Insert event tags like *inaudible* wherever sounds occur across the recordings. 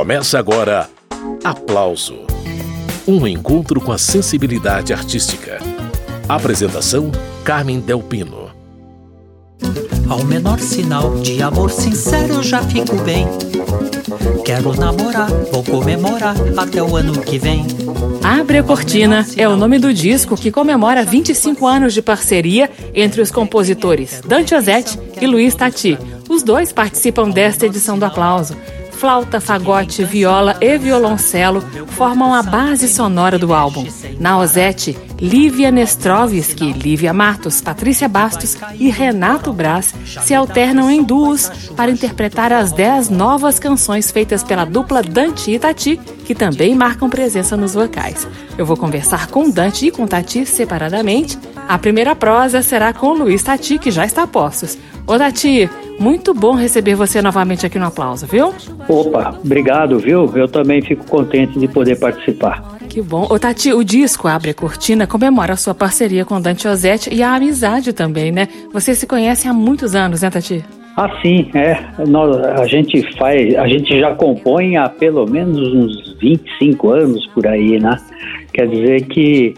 Começa agora Aplauso Um encontro com a sensibilidade artística. Apresentação: Carmen Delpino. Ao menor sinal de amor sincero eu já fico bem. Quero namorar, vou comemorar até o ano que vem. Abre a Cortina é o nome do disco que comemora 25 anos de parceria entre os compositores Dante Ozzetti e Luiz Tati. Os dois participam desta edição do Aplauso flauta, fagote, viola e violoncelo formam a base sonora do álbum. Na Ozete, Lívia Nestrovski, Lívia Matos, Patrícia Bastos e Renato Braz se alternam em duos para interpretar as dez novas canções feitas pela dupla Dante e Tati, que também marcam presença nos vocais. Eu vou conversar com Dante e com Tati separadamente. A primeira prosa será com Luiz Tati, que já está a postos. Ô Tati, muito bom receber você novamente aqui no Aplauso, viu? Opa, obrigado, viu? Eu também fico contente de poder participar. Que bom. Ô Tati, o disco Abre a Cortina comemora a sua parceria com Dante Ozzetti e a amizade também, né? Vocês se conhecem há muitos anos, né, Tati? Ah, sim, é. Nós, a gente faz, a gente já compõe há pelo menos uns 25 anos por aí, né? Quer dizer que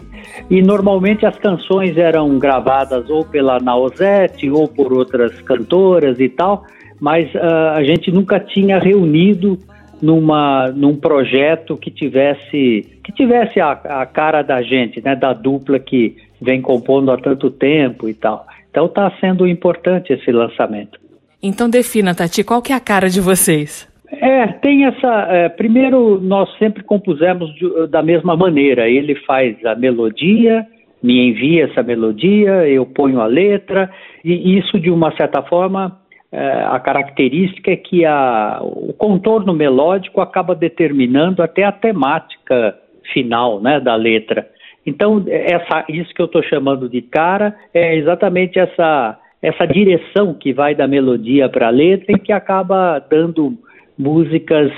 e normalmente as canções eram gravadas ou pela Naozete ou por outras cantoras e tal, mas uh, a gente nunca tinha reunido numa, num projeto que tivesse que tivesse a, a cara da gente, né, da dupla que vem compondo há tanto tempo e tal. Então está sendo importante esse lançamento. Então defina, Tati, qual que é a cara de vocês? É, tem essa. É, primeiro, nós sempre compusemos de, da mesma maneira. Ele faz a melodia, me envia essa melodia, eu ponho a letra, e isso, de uma certa forma, é, a característica é que a, o contorno melódico acaba determinando até a temática final né, da letra. Então, essa, isso que eu estou chamando de cara é exatamente essa, essa direção que vai da melodia para a letra e que acaba dando músicas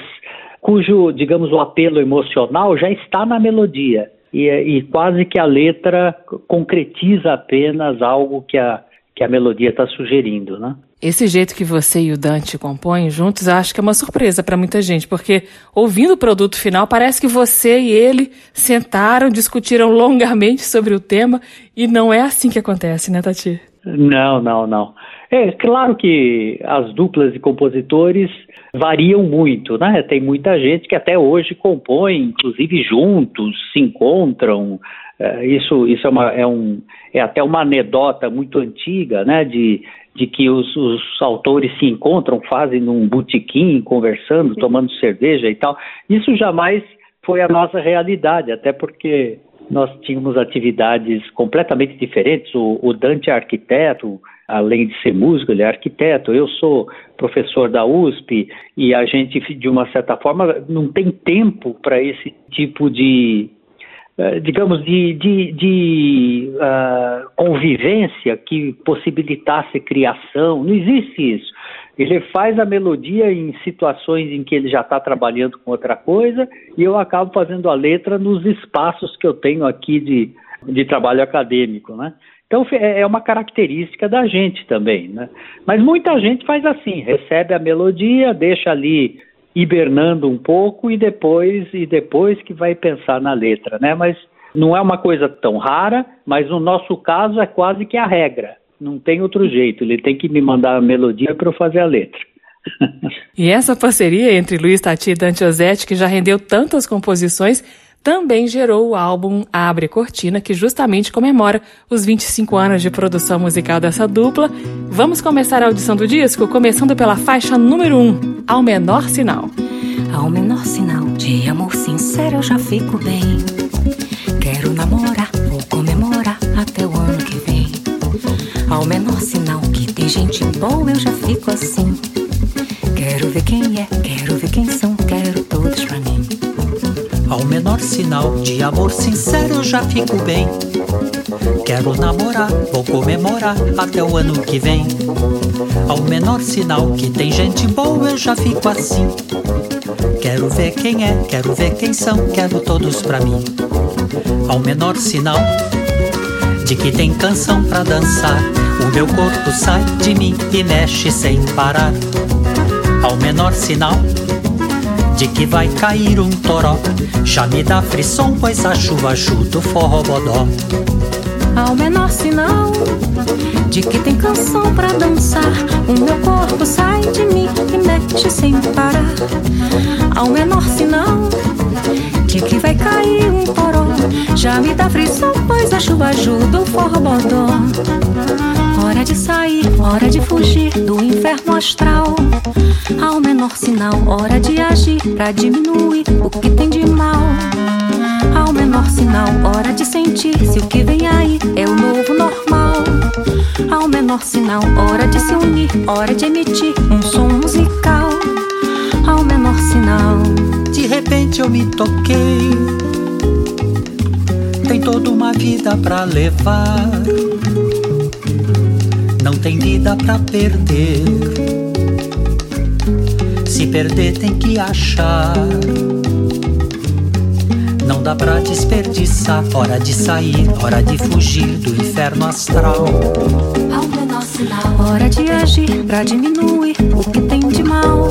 cujo, digamos, o apelo emocional já está na melodia e, e quase que a letra concretiza apenas algo que a, que a melodia está sugerindo, né? Esse jeito que você e o Dante compõem juntos, acho que é uma surpresa para muita gente, porque ouvindo o produto final, parece que você e ele sentaram, discutiram longamente sobre o tema, e não é assim que acontece, né, Tati? Não, não, não. É claro que as duplas de compositores variam muito, né? Tem muita gente que até hoje compõe, inclusive juntos, se encontram. É, isso, isso é, uma, é, um, é até uma anedota muito antiga, né? De, de que os, os autores se encontram, fazem num botequim, conversando, tomando cerveja e tal. Isso jamais foi a nossa realidade, até porque nós tínhamos atividades completamente diferentes. O, o Dante é arquiteto, além de ser músico, ele é arquiteto. Eu sou professor da USP e a gente, de uma certa forma, não tem tempo para esse tipo de, uh, digamos, de, de, de uh, convivência que possibilitasse criação. Não existe isso. Ele faz a melodia em situações em que ele já está trabalhando com outra coisa e eu acabo fazendo a letra nos espaços que eu tenho aqui de, de trabalho acadêmico, né? Então é, é uma característica da gente também, né? Mas muita gente faz assim, recebe a melodia, deixa ali hibernando um pouco e depois e depois que vai pensar na letra, né? Mas não é uma coisa tão rara, mas no nosso caso é quase que a regra. Não tem outro jeito, ele tem que me mandar a melodia para eu fazer a letra. *laughs* e essa parceria entre Luiz Tati e Dante Ozzetti, que já rendeu tantas composições, também gerou o álbum Abre a Cortina, que justamente comemora os 25 anos de produção musical dessa dupla. Vamos começar a audição do disco, começando pela faixa número 1, Ao Menor Sinal. Ao menor sinal de amor sincero eu já fico bem. Quero namorar, vou comemorar até o ano que vem. Ao menor sinal que tem gente boa eu já fico assim. Quero ver quem é, quero ver quem são, Ao menor sinal de amor sincero eu já fico bem. Quero namorar, vou comemorar até o ano que vem. Ao menor sinal que tem gente boa eu já fico assim. Quero ver quem é, quero ver quem são, quero todos pra mim. Ao menor sinal de que tem canção pra dançar, o meu corpo sai de mim e mexe sem parar. Ao menor sinal de que vai cair um toró. Já me dá frisson, pois a chuva ajuda o forrobodó. Ao menor sinal de que tem canção pra dançar, o meu corpo sai de mim e mexe sem parar. Ao menor sinal de que vai cair um toró, já me dá frisson, pois a chuva ajuda o forrobodó. Hora de sair, hora de fugir do inferno astral. Ao menor sinal, hora de agir pra diminuir o que tem de mal. Ao menor sinal, hora de sentir se o que vem aí é o novo normal. Ao menor sinal, hora de se unir, hora de emitir um som musical. Ao menor sinal, de repente eu me toquei. Tem toda uma vida pra levar não tem vida pra perder. Se perder, tem que achar. Não dá pra desperdiçar. Hora de sair, hora de fugir do inferno astral. Sinal, hora de agir pra diminuir o que tem de mal.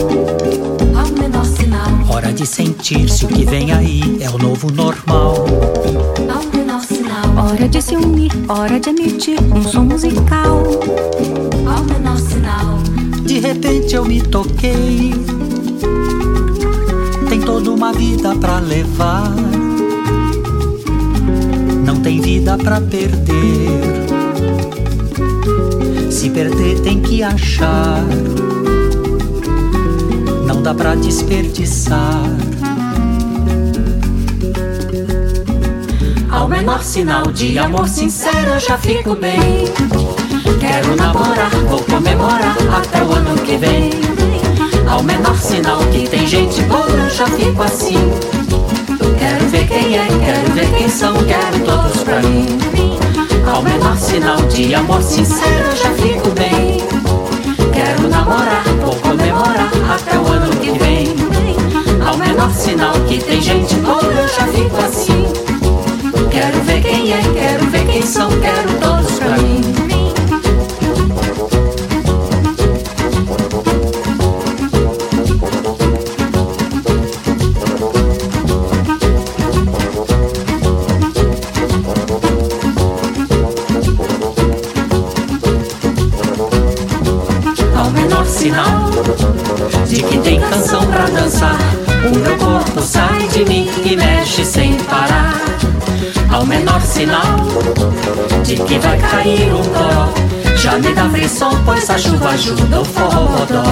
Ao menor sinal, hora de sentir se o que vem aí é o novo normal. Hora de se unir, hora de emitir um som musical. Ao menor sinal, de repente eu me toquei. Tem toda uma vida pra levar. Não tem vida pra perder. Se perder, tem que achar. Não dá pra desperdiçar. Ao menor sinal de amor sincero, eu já fico bem. Quero namorar, vou comemorar até o ano que vem. Ao menor sinal que tem gente boa, eu já fico assim. Quero ver quem é, quero ver quem são, quero todos pra mim. Ao menor sinal de amor sincero, eu já fico bem. Quero namorar, vou comemorar até o ano que vem. Ao menor sinal que tem gente boa, eu já fico assim. Quero ver quem é, quero ver quem são, quero todos pra mim. Ao menor sinal de que vai cair um toró, já me dá frisson, pois a chuva ajuda o forrobodó.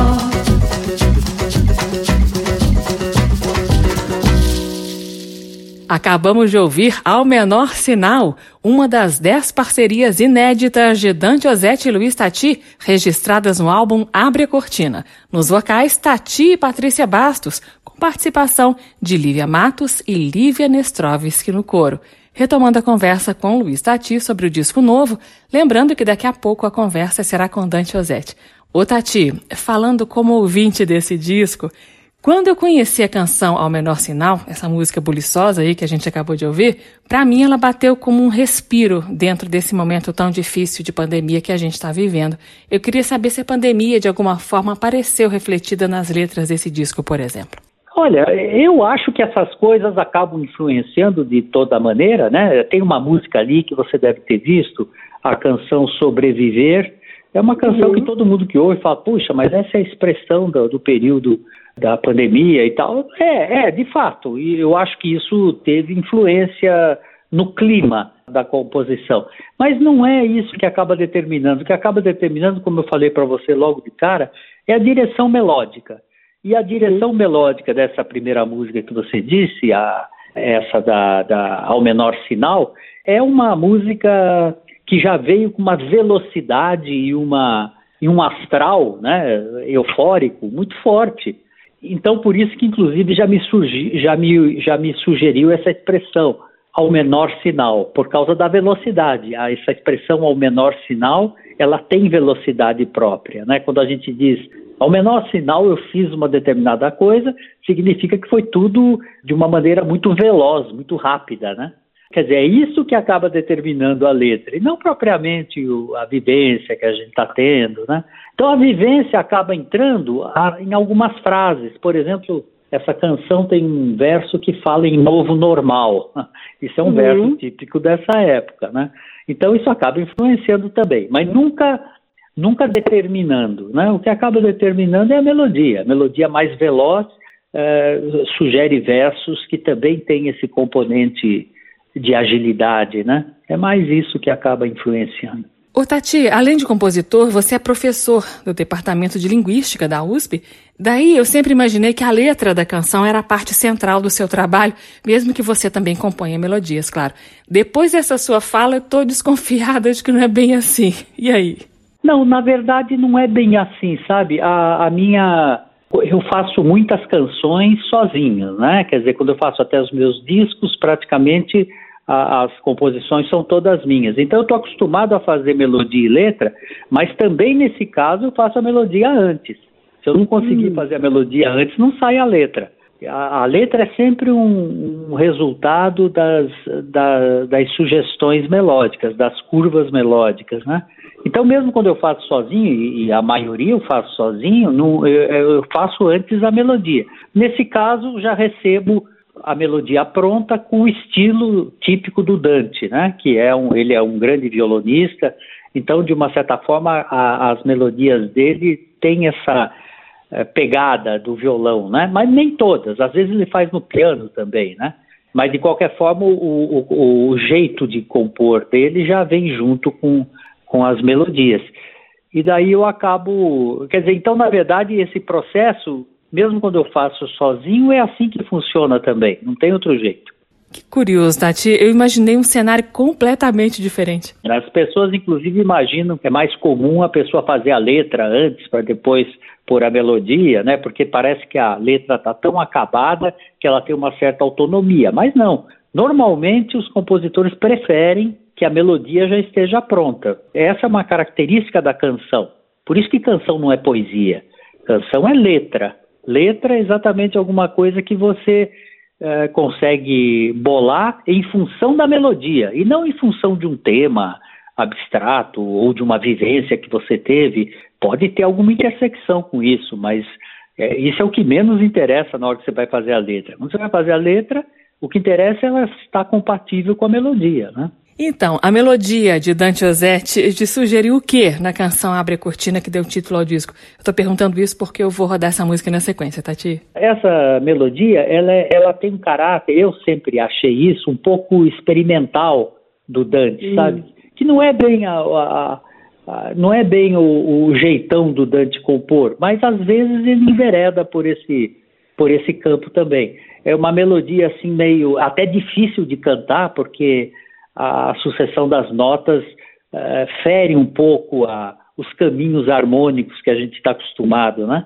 Acabamos de ouvir Ao Menor Sinal, uma das dez parcerias inéditas de Dante Ozzetti e Luiz Tati, registradas no álbum Abre a Cortina. Nos vocais, Tati e Patrícia Bastos, com participação de Lívia Matos e Lívia Nestrovski no coro. Retomando a conversa com Luiz Tati sobre o disco novo, lembrando que daqui a pouco a conversa será com Dante Ozzetti. Ô Tati, falando como ouvinte desse disco, quando eu conheci a canção Ao Menor Sinal, essa música buliçosa aí que a gente acabou de ouvir, para mim ela bateu como um respiro dentro desse momento tão difícil de pandemia que a gente está vivendo. Eu queria saber se a pandemia de alguma forma apareceu refletida nas letras desse disco, por exemplo. Olha, eu acho que essas coisas acabam influenciando de toda maneira, né? Tem uma música ali que você deve ter visto, a canção Sobreviver. É uma canção uhum. que todo mundo que ouve fala, puxa, mas essa é a expressão do, do período da pandemia e tal. É, é, de fato. E eu acho que isso teve influência no clima da composição. Mas não é isso que acaba determinando. O que acaba determinando, como eu falei para você logo de cara, é a direção melódica. E a direção melódica dessa primeira música que você disse, a, essa da, da Ao Menor Sinal, é uma música que já veio com uma velocidade e, uma, e um astral né, eufórico muito forte. Então, por isso que, inclusive, já me, já, me, já me sugeriu essa expressão, ao menor sinal, por causa da velocidade. Essa expressão ao menor sinal, ela tem velocidade própria. Né? Quando a gente diz ao menor sinal eu fiz uma determinada coisa, significa que foi tudo de uma maneira muito veloz, muito rápida, né? Quer dizer, é isso que acaba determinando a letra, e não propriamente o, a vivência que a gente está tendo, né? Então a vivência acaba entrando a, em algumas frases, por exemplo, essa canção tem um verso que fala em novo normal. *laughs* Isso é um uhum. verso típico dessa época, né? Então isso acaba influenciando também, mas nunca nunca determinando, né? O que acaba determinando é a melodia. A melodia mais veloz é, sugere versos que também têm esse componente de agilidade, né? É mais isso que acaba influenciando. Ô Tati, além de compositor, você é professor do Departamento de Linguística da USP. Daí eu sempre imaginei que a letra da canção era a parte central do seu trabalho, mesmo que você também componha melodias, claro. Depois dessa sua fala, eu tô *laughs* desconfiada de que não é bem assim. E aí? Não, na verdade não é bem assim, sabe? A, a minha. Eu faço muitas canções sozinho, né? Quer dizer, quando eu faço até os meus discos, praticamente a, as composições são todas minhas. Então eu estou acostumado a fazer melodia e letra, mas também nesse caso eu faço a melodia antes. Se eu não conseguir hum. fazer a melodia antes, não sai a letra. A, a letra é sempre um, um resultado das, da, das sugestões melódicas, das curvas melódicas, né? Então, mesmo quando eu faço sozinho, e a maioria eu faço sozinho, não, eu, eu faço antes a melodia. Nesse caso, já recebo a melodia pronta com o estilo típico do Dante, né? Que é um, ele é um grande violonista, então de uma certa forma a, as melodias dele têm essa é, pegada do violão, né? Mas nem todas, às vezes ele faz no piano também, né? Mas de qualquer forma o, o, o jeito de compor dele já vem junto com, com as melodias. E daí eu acabo, quer dizer, então na verdade esse processo mesmo quando eu faço sozinho, é assim que funciona também, não tem outro jeito. Que curioso, Tati. Eu imaginei um cenário completamente diferente. As pessoas, inclusive, imaginam que é mais comum a pessoa fazer a letra antes para depois pôr a melodia, né? Porque parece que a letra está tão acabada que ela tem uma certa autonomia. Mas não. Normalmente os compositores preferem que a melodia já esteja pronta. Essa é uma característica da canção. Por isso que canção não é poesia. Canção é letra. Letra é exatamente alguma coisa que você é, consegue bolar em função da melodia e não em função de um tema abstrato ou de uma vivência que você teve. Pode ter alguma intersecção com isso, mas é, isso é o que menos interessa na hora que você vai fazer a letra. Quando você vai fazer a letra, o que interessa é ela estar compatível com a melodia, né? Então, a melodia de Dante Ozzetti te sugeriu o que na canção Abre a Cortina que deu título ao disco? Eu tô perguntando isso porque eu vou rodar essa música na sequência, Tati. Essa melodia, ela, ela tem um caráter, eu sempre achei isso, um pouco experimental do Dante, hum. sabe? Que não é bem a, a, a não é bem o, o, jeitão do Dante compor, mas às vezes ele envereda por esse, por esse campo também. É uma melodia assim meio até difícil de cantar, porque a sucessão das notas uh, fere um pouco a, os caminhos harmônicos que a gente está acostumado, né?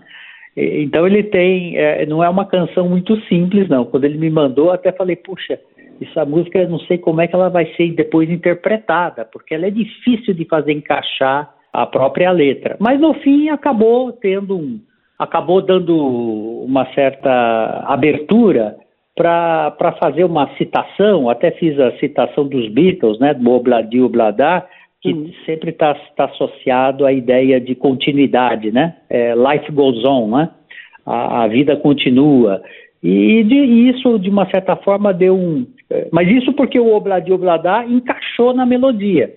Então ele tem, é, não é uma canção muito simples, não. Quando ele me mandou, até falei, puxa, essa música eu não sei como é que ela vai ser depois interpretada, porque ela é difícil de fazer encaixar a própria letra. Mas no fim acabou tendo um, acabou dando uma certa abertura para fazer uma citação, até fiz a citação dos Beatles, né, do Obladi Obladá, que hum. sempre está tá associado à ideia de continuidade, né? É, life goes on, né? A, a vida continua. E, de, isso, de uma certa forma, deu um. É, mas isso porque o Obladi Obladá encaixou na melodia.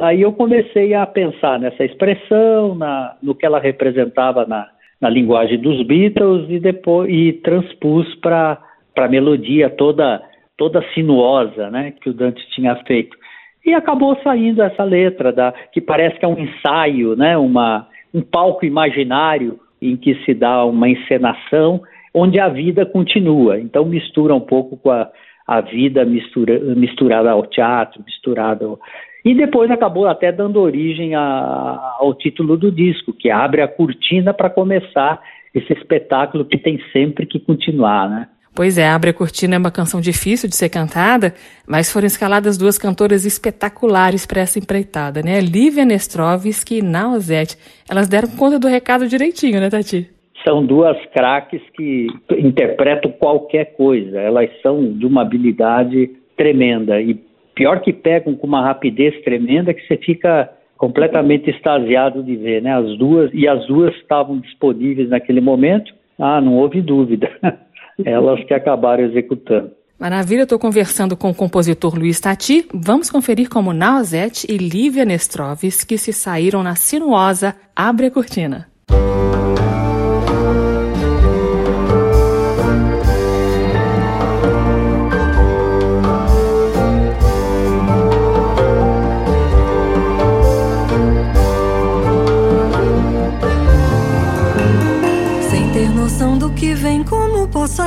Aí eu comecei a pensar nessa expressão, na, no que ela representava na, na linguagem dos Beatles e depois e transpus para para a melodia toda toda sinuosa, né, que o Dante tinha feito. E acabou saindo essa letra da que parece que é um ensaio, né, uma um palco imaginário em que se dá uma encenação onde a vida continua. Então mistura um pouco com a, a vida mistura, misturada ao teatro, misturada ao... e depois acabou até dando origem a, ao título do disco, que abre a cortina para começar esse espetáculo que tem sempre que continuar, né? Pois é, Abre a Cortina é uma canção difícil de ser cantada, mas foram escaladas duas cantoras espetaculares para essa empreitada, né? Lívia Nestrovski e Nausete. Elas deram conta do recado direitinho, né, Tati? São duas craques que interpretam qualquer coisa. Elas são de uma habilidade tremenda. E pior que pegam com uma rapidez tremenda que você fica completamente extasiado de ver, né? As duas, e as duas estavam disponíveis naquele momento. Ah, não houve dúvida. *laughs* elas que acabaram executando. Maravilha, estou conversando com o compositor Luiz Tati. Vamos conferir como Naozete e Lívia Nestroves, que se saíram na sinuosa Abre a Cortina.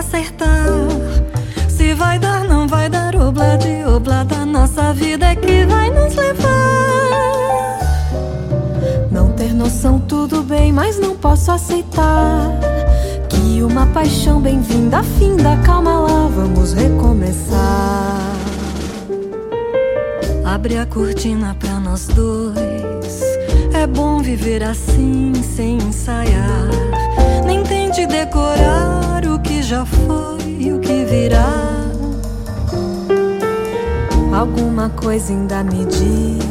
Acertar. Se vai dar, não vai dar, oblade, oblada. Nossa vida é que vai nos levar. Não ter noção, tudo bem, mas não posso aceitar. Que uma paixão bem-vinda, finda, calma lá, vamos recomeçar. Abre a cortina pra nós dois. É bom viver assim, sem ensaiar. Foi o que virá. Alguma coisa ainda me diz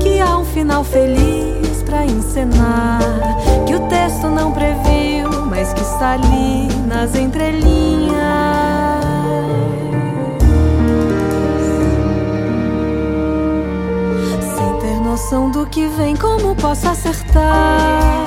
que há um final feliz pra encenar. Que o texto não previu, mas que está ali nas entrelinhas. Sem ter noção do que vem, como posso acertar?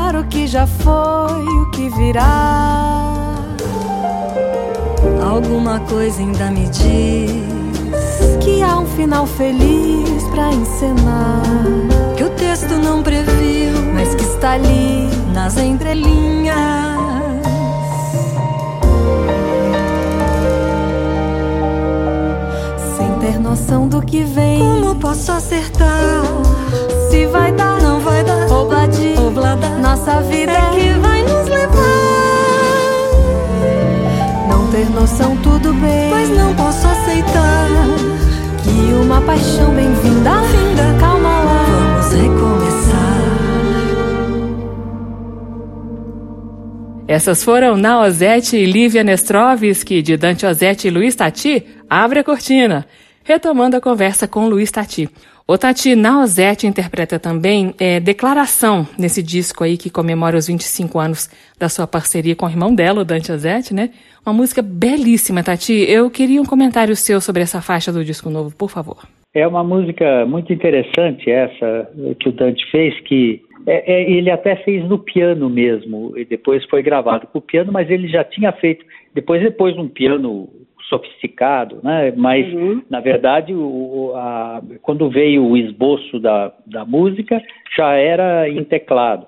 coisa ainda me diz que há um final feliz para encenar. Que o texto não previu, mas que está ali nas entrelinhas. Sem ter noção do que vem, como posso acertar? Se vai dar, vida é que vai nos levar ter noção, tudo bem. Mas não posso aceitar que uma paixão bem-vinda, vinda, calma lá. Vamos recomeçar. Essas foram Naozete e Lívia Nestrovski, de Dante Ozete e Luiz Tati. Abre a cortina. Retomando a conversa com Luiz Tati. O Tati Naozete interpreta também é, Declaração, nesse disco aí que comemora os 25 anos da sua parceria com o irmão dela, o Dante Ozete, né? Uma música belíssima, Tati. Eu queria um comentário seu sobre essa faixa do disco novo, por favor. É uma música muito interessante essa que o Dante fez, que é, é, ele até fez no piano mesmo, e depois foi gravado com o piano, mas ele já tinha feito, depois depois um piano sofisticado, né? Mas uhum. na verdade, o, a, quando veio o esboço da, da música, já era em teclado.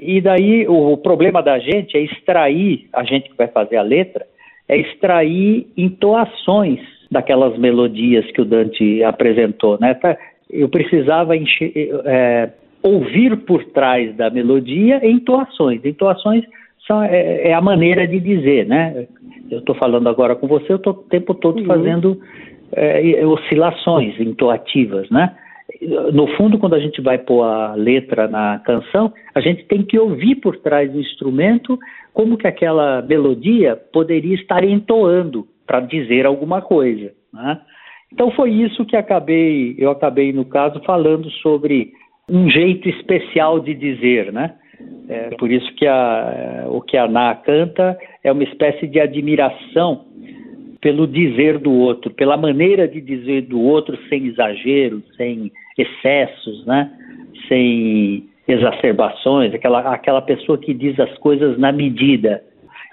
E daí o, o problema da gente é extrair, a gente que vai fazer a letra, é extrair entoações daquelas melodias que o Dante apresentou, né? Eu precisava encher, é, ouvir por trás da melodia entoações. Entoações são, é, é a maneira de dizer, né? Eu estou falando agora com você, eu estou o tempo todo uhum. fazendo é, oscilações entoativas, né? No fundo, quando a gente vai pôr a letra na canção, a gente tem que ouvir por trás do instrumento como que aquela melodia poderia estar entoando para dizer alguma coisa. Né? Então foi isso que acabei, eu acabei no caso falando sobre um jeito especial de dizer, né? É, por isso que a, o que a Ná canta é uma espécie de admiração pelo dizer do outro, pela maneira de dizer do outro sem exagero, sem excessos, né? sem exacerbações, aquela, aquela pessoa que diz as coisas na medida.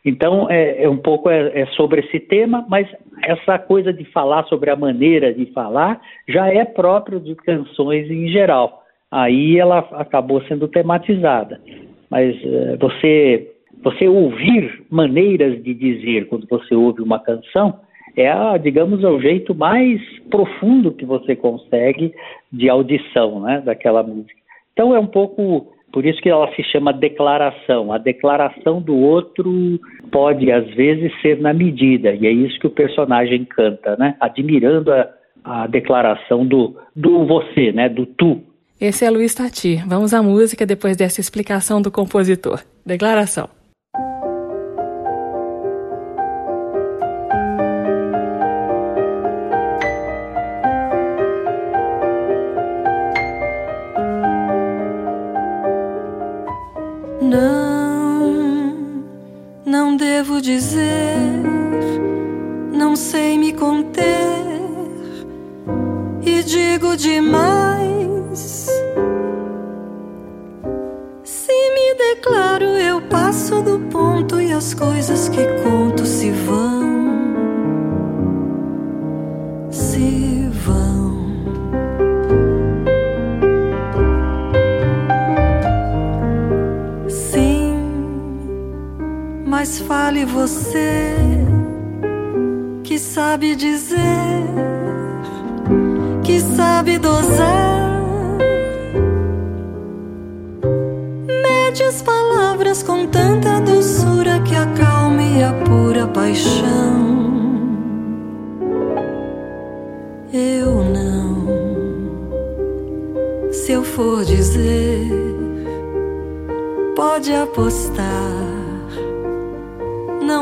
Então, é, é um pouco é, é, sobre esse tema, mas essa coisa de falar sobre a maneira de falar já é próprio de canções em geral. Aí ela acabou sendo tematizada. Mas é, você você ouvir maneiras de dizer quando você ouve uma canção é, a, digamos, é o jeito mais profundo que você consegue de audição, né, daquela música. Então é um pouco por isso que ela se chama declaração. A declaração do outro pode às vezes ser na medida e é isso que o personagem canta, né, admirando a, a declaração do, do você, né, do tu. Esse é Luiz Tati. Vamos à música depois dessa explicação do compositor. Declaração.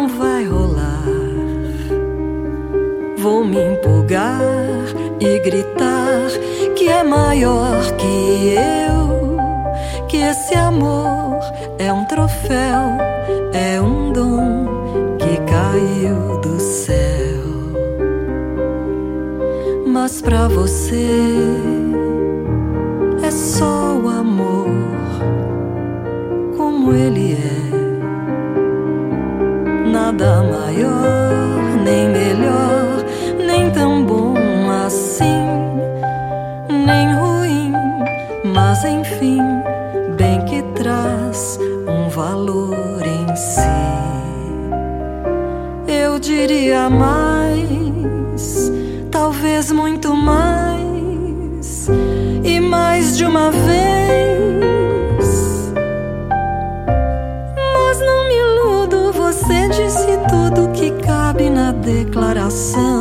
Não vai rolar. Vou me empolgar e gritar que é maior que eu, que esse amor é um troféu, é um dom que caiu do céu. Mas pra você é só o amor como ele é nada maior, nem melhor, nem tão bom assim, nem ruim, mas enfim, bem que traz um valor em si. Eu diria mais, talvez muito mais, e mais de uma vez declaração.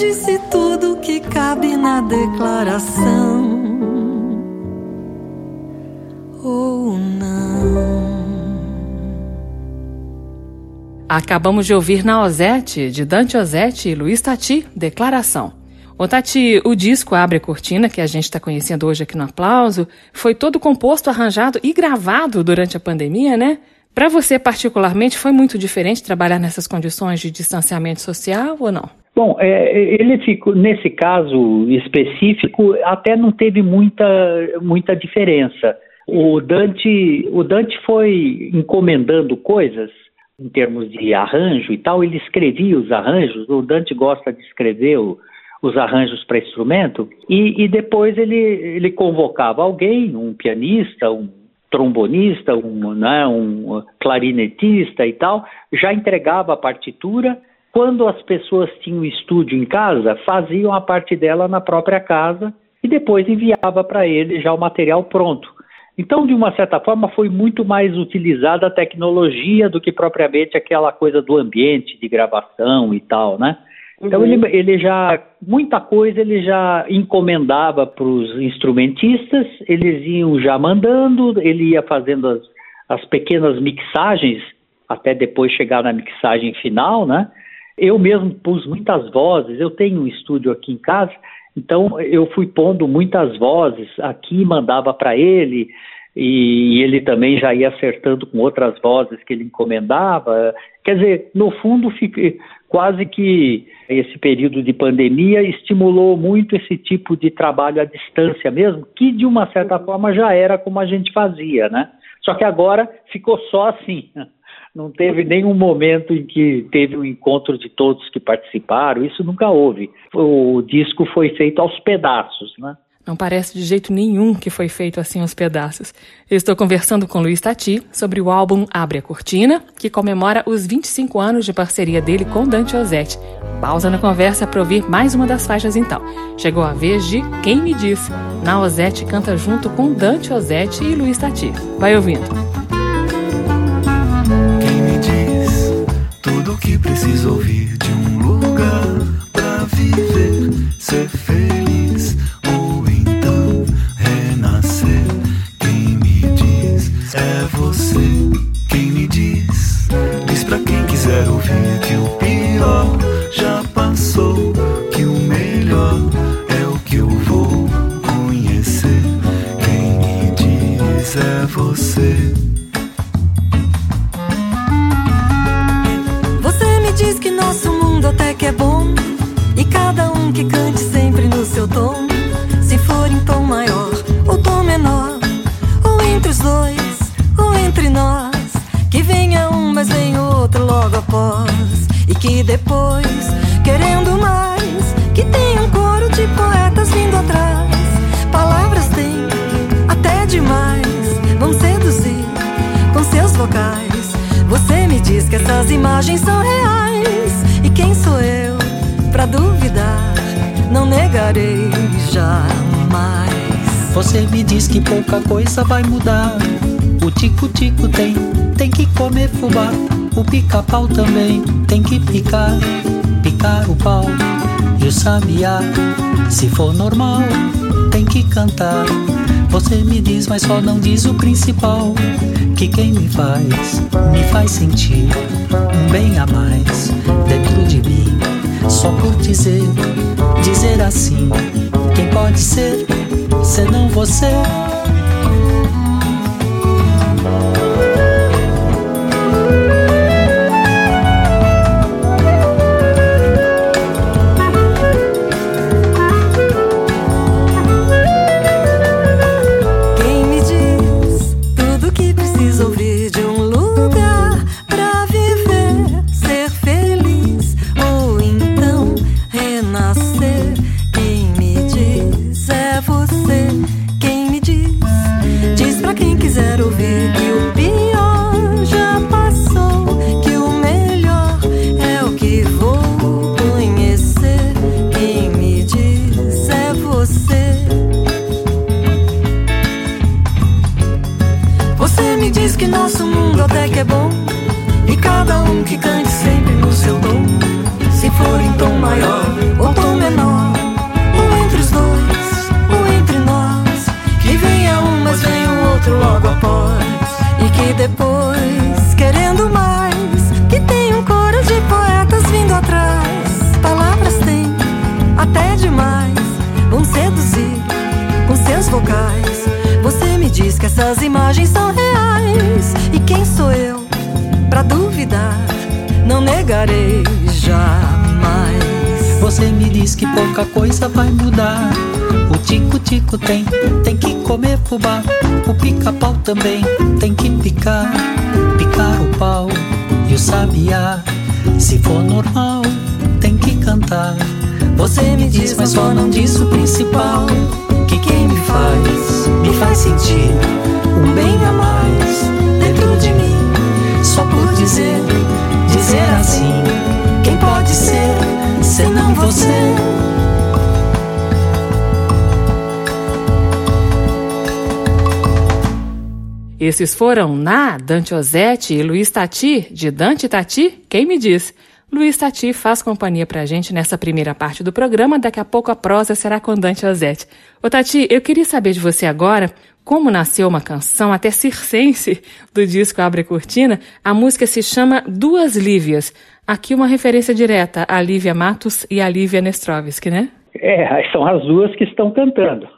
Disse tudo que cabe na declaração. Ou não. Acabamos de ouvir na Ozete, de Dante Ozete e Luiz Tati, Declaração. Ô Tati, o disco Abre a Cortina, que a gente está conhecendo hoje aqui no Aplauso, foi todo composto, arranjado e gravado durante a pandemia, né? Para você, particularmente, foi muito diferente trabalhar nessas condições de distanciamento social ou não? Bom, é, ele ficou, nesse caso específico, até não teve muita, muita diferença. O Dante, o Dante foi encomendando coisas em termos de arranjo e tal, ele escrevia os arranjos, o Dante gosta de escrever o, os arranjos para instrumento, e, e, depois ele, ele convocava alguém, um pianista, um trombonista, um, né, um clarinetista e tal, já entregava a partitura. Quando as pessoas tinham estúdio em casa, faziam a parte dela na própria casa e depois enviava para ele já o material pronto. Então, de uma certa forma, foi muito mais utilizada a tecnologia do que propriamente aquela coisa do ambiente de gravação e tal, né? Então ele, uhum. ele já, muita coisa ele já encomendava para os instrumentistas, eles iam já mandando, ele ia fazendo as, as pequenas mixagens, até depois chegar na mixagem final, né? Eu mesmo pus muitas vozes, eu tenho um estúdio aqui em casa, então eu fui pondo muitas vozes aqui, mandava para ele, e ele também já ia acertando com outras vozes que ele encomendava. Quer dizer, no fundo, quase que esse período de pandemia estimulou muito esse tipo de trabalho à distância mesmo, que de uma certa forma já era como a gente fazia, né? Só que agora ficou só assim. Não teve nenhum momento em que teve um encontro de todos que participaram, isso nunca houve. O disco foi feito aos pedaços, né? Não parece de jeito nenhum que foi feito assim aos pedaços. Eu estou conversando com Luiz Tati sobre o álbum Abre a Cortina, que comemora os 25 anos de parceria dele com Dante Ozette. Pausa na conversa para ouvir mais uma das faixas então. Chegou a vez de Quem Me Diz. Na Ozette canta junto com Dante Ozette e Luiz Tati. Vai ouvindo. Preciso ouvir de um lugar depois, querendo mais, que tenha um coro de poetas vindo atrás. Palavras tem, até demais, vão seduzir com seus vocais. Você me diz que essas imagens são reais. E quem sou eu pra duvidar? Não negarei jamais. Você me diz que pouca coisa vai mudar o tico-tico tem, tem que comer fubá. O pica-pau também tem que picar, picar o pau. E o sabiá, se for normal, tem que cantar. Você me diz, mas só não diz o principal. Que quem me faz, me faz sentir um bem a mais dentro de mim. Só por dizer, dizer assim. Quem pode ser, senão você? quero ver o essas imagens são reais. E quem sou eu pra duvidar? Não negarei jamais. Você me diz que pouca coisa vai mudar. O tico-tico tem, tem que comer fubá. O pica-pau também tem que picar. Picar o pau e o sabiá. Se for normal, tem que cantar. Você me diz, mas só não diz o principal. Que quem me faz, me faz sentir um bem a mais dentro de mim. Só por dizer, dizer assim. Quem pode ser, senão você? Esses foram Na, Dante Ozzetti e Luiz Tati, de Dante Tati, quem me diz? Luiz Tati faz companhia pra gente nessa primeira parte do programa, daqui a pouco a prosa será com Dante Ozzetti. Ô Tati, eu queria saber de você agora como nasceu uma canção até circense do disco Abre Cortina. A música se chama Duas Lívias. Aqui uma referência direta a Lívia Matos e a Lívia Nestrovski, né? É, são as duas que estão cantando.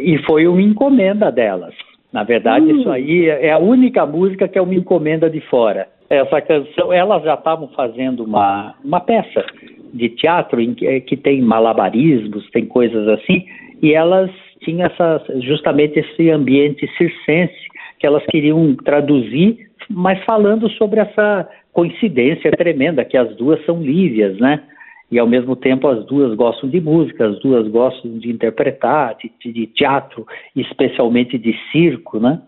E foi uma encomenda delas. Na verdade, hum. isso aí é a única música que é uma encomenda de fora. Essa canção, elas já estavam fazendo uma, uma peça de teatro em que, que tem malabarismos, tem coisas assim, e elas tinham essa, justamente esse ambiente circense que elas queriam traduzir, mas falando sobre essa coincidência tremenda que as duas são lívias, né? e ao mesmo tempo as duas gostam de música, as duas gostam de interpretar, de, de teatro, especialmente de circo, né?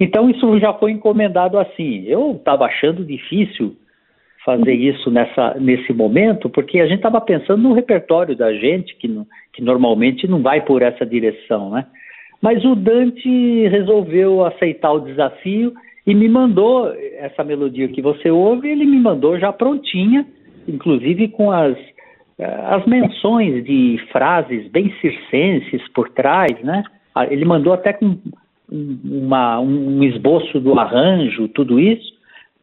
Então isso já foi encomendado assim. Eu estava achando difícil fazer isso nessa, nesse momento, porque a gente estava pensando no repertório da gente, que, que normalmente não vai por essa direção, né? Mas o Dante resolveu aceitar o desafio e me mandou essa melodia que você ouve, ele me mandou já prontinha, inclusive com as eh, as menções de frases bem circenses por trás, né? Ah, ele mandou até com uma, um esboço do arranjo, tudo isso.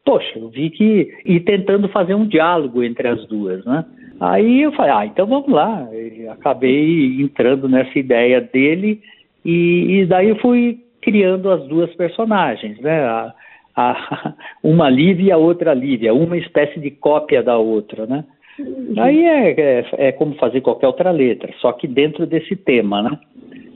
Poxa, eu vi que. e tentando fazer um diálogo entre as duas, né? Aí eu falei, ah, então vamos lá. E acabei entrando nessa ideia dele e, e, daí eu fui criando as duas personagens, né? A, a, *laughs* uma Lívia e a outra Lívia, uma espécie de cópia da outra, né? Aí é, é, é, como fazer qualquer outra letra, só que dentro desse tema, né?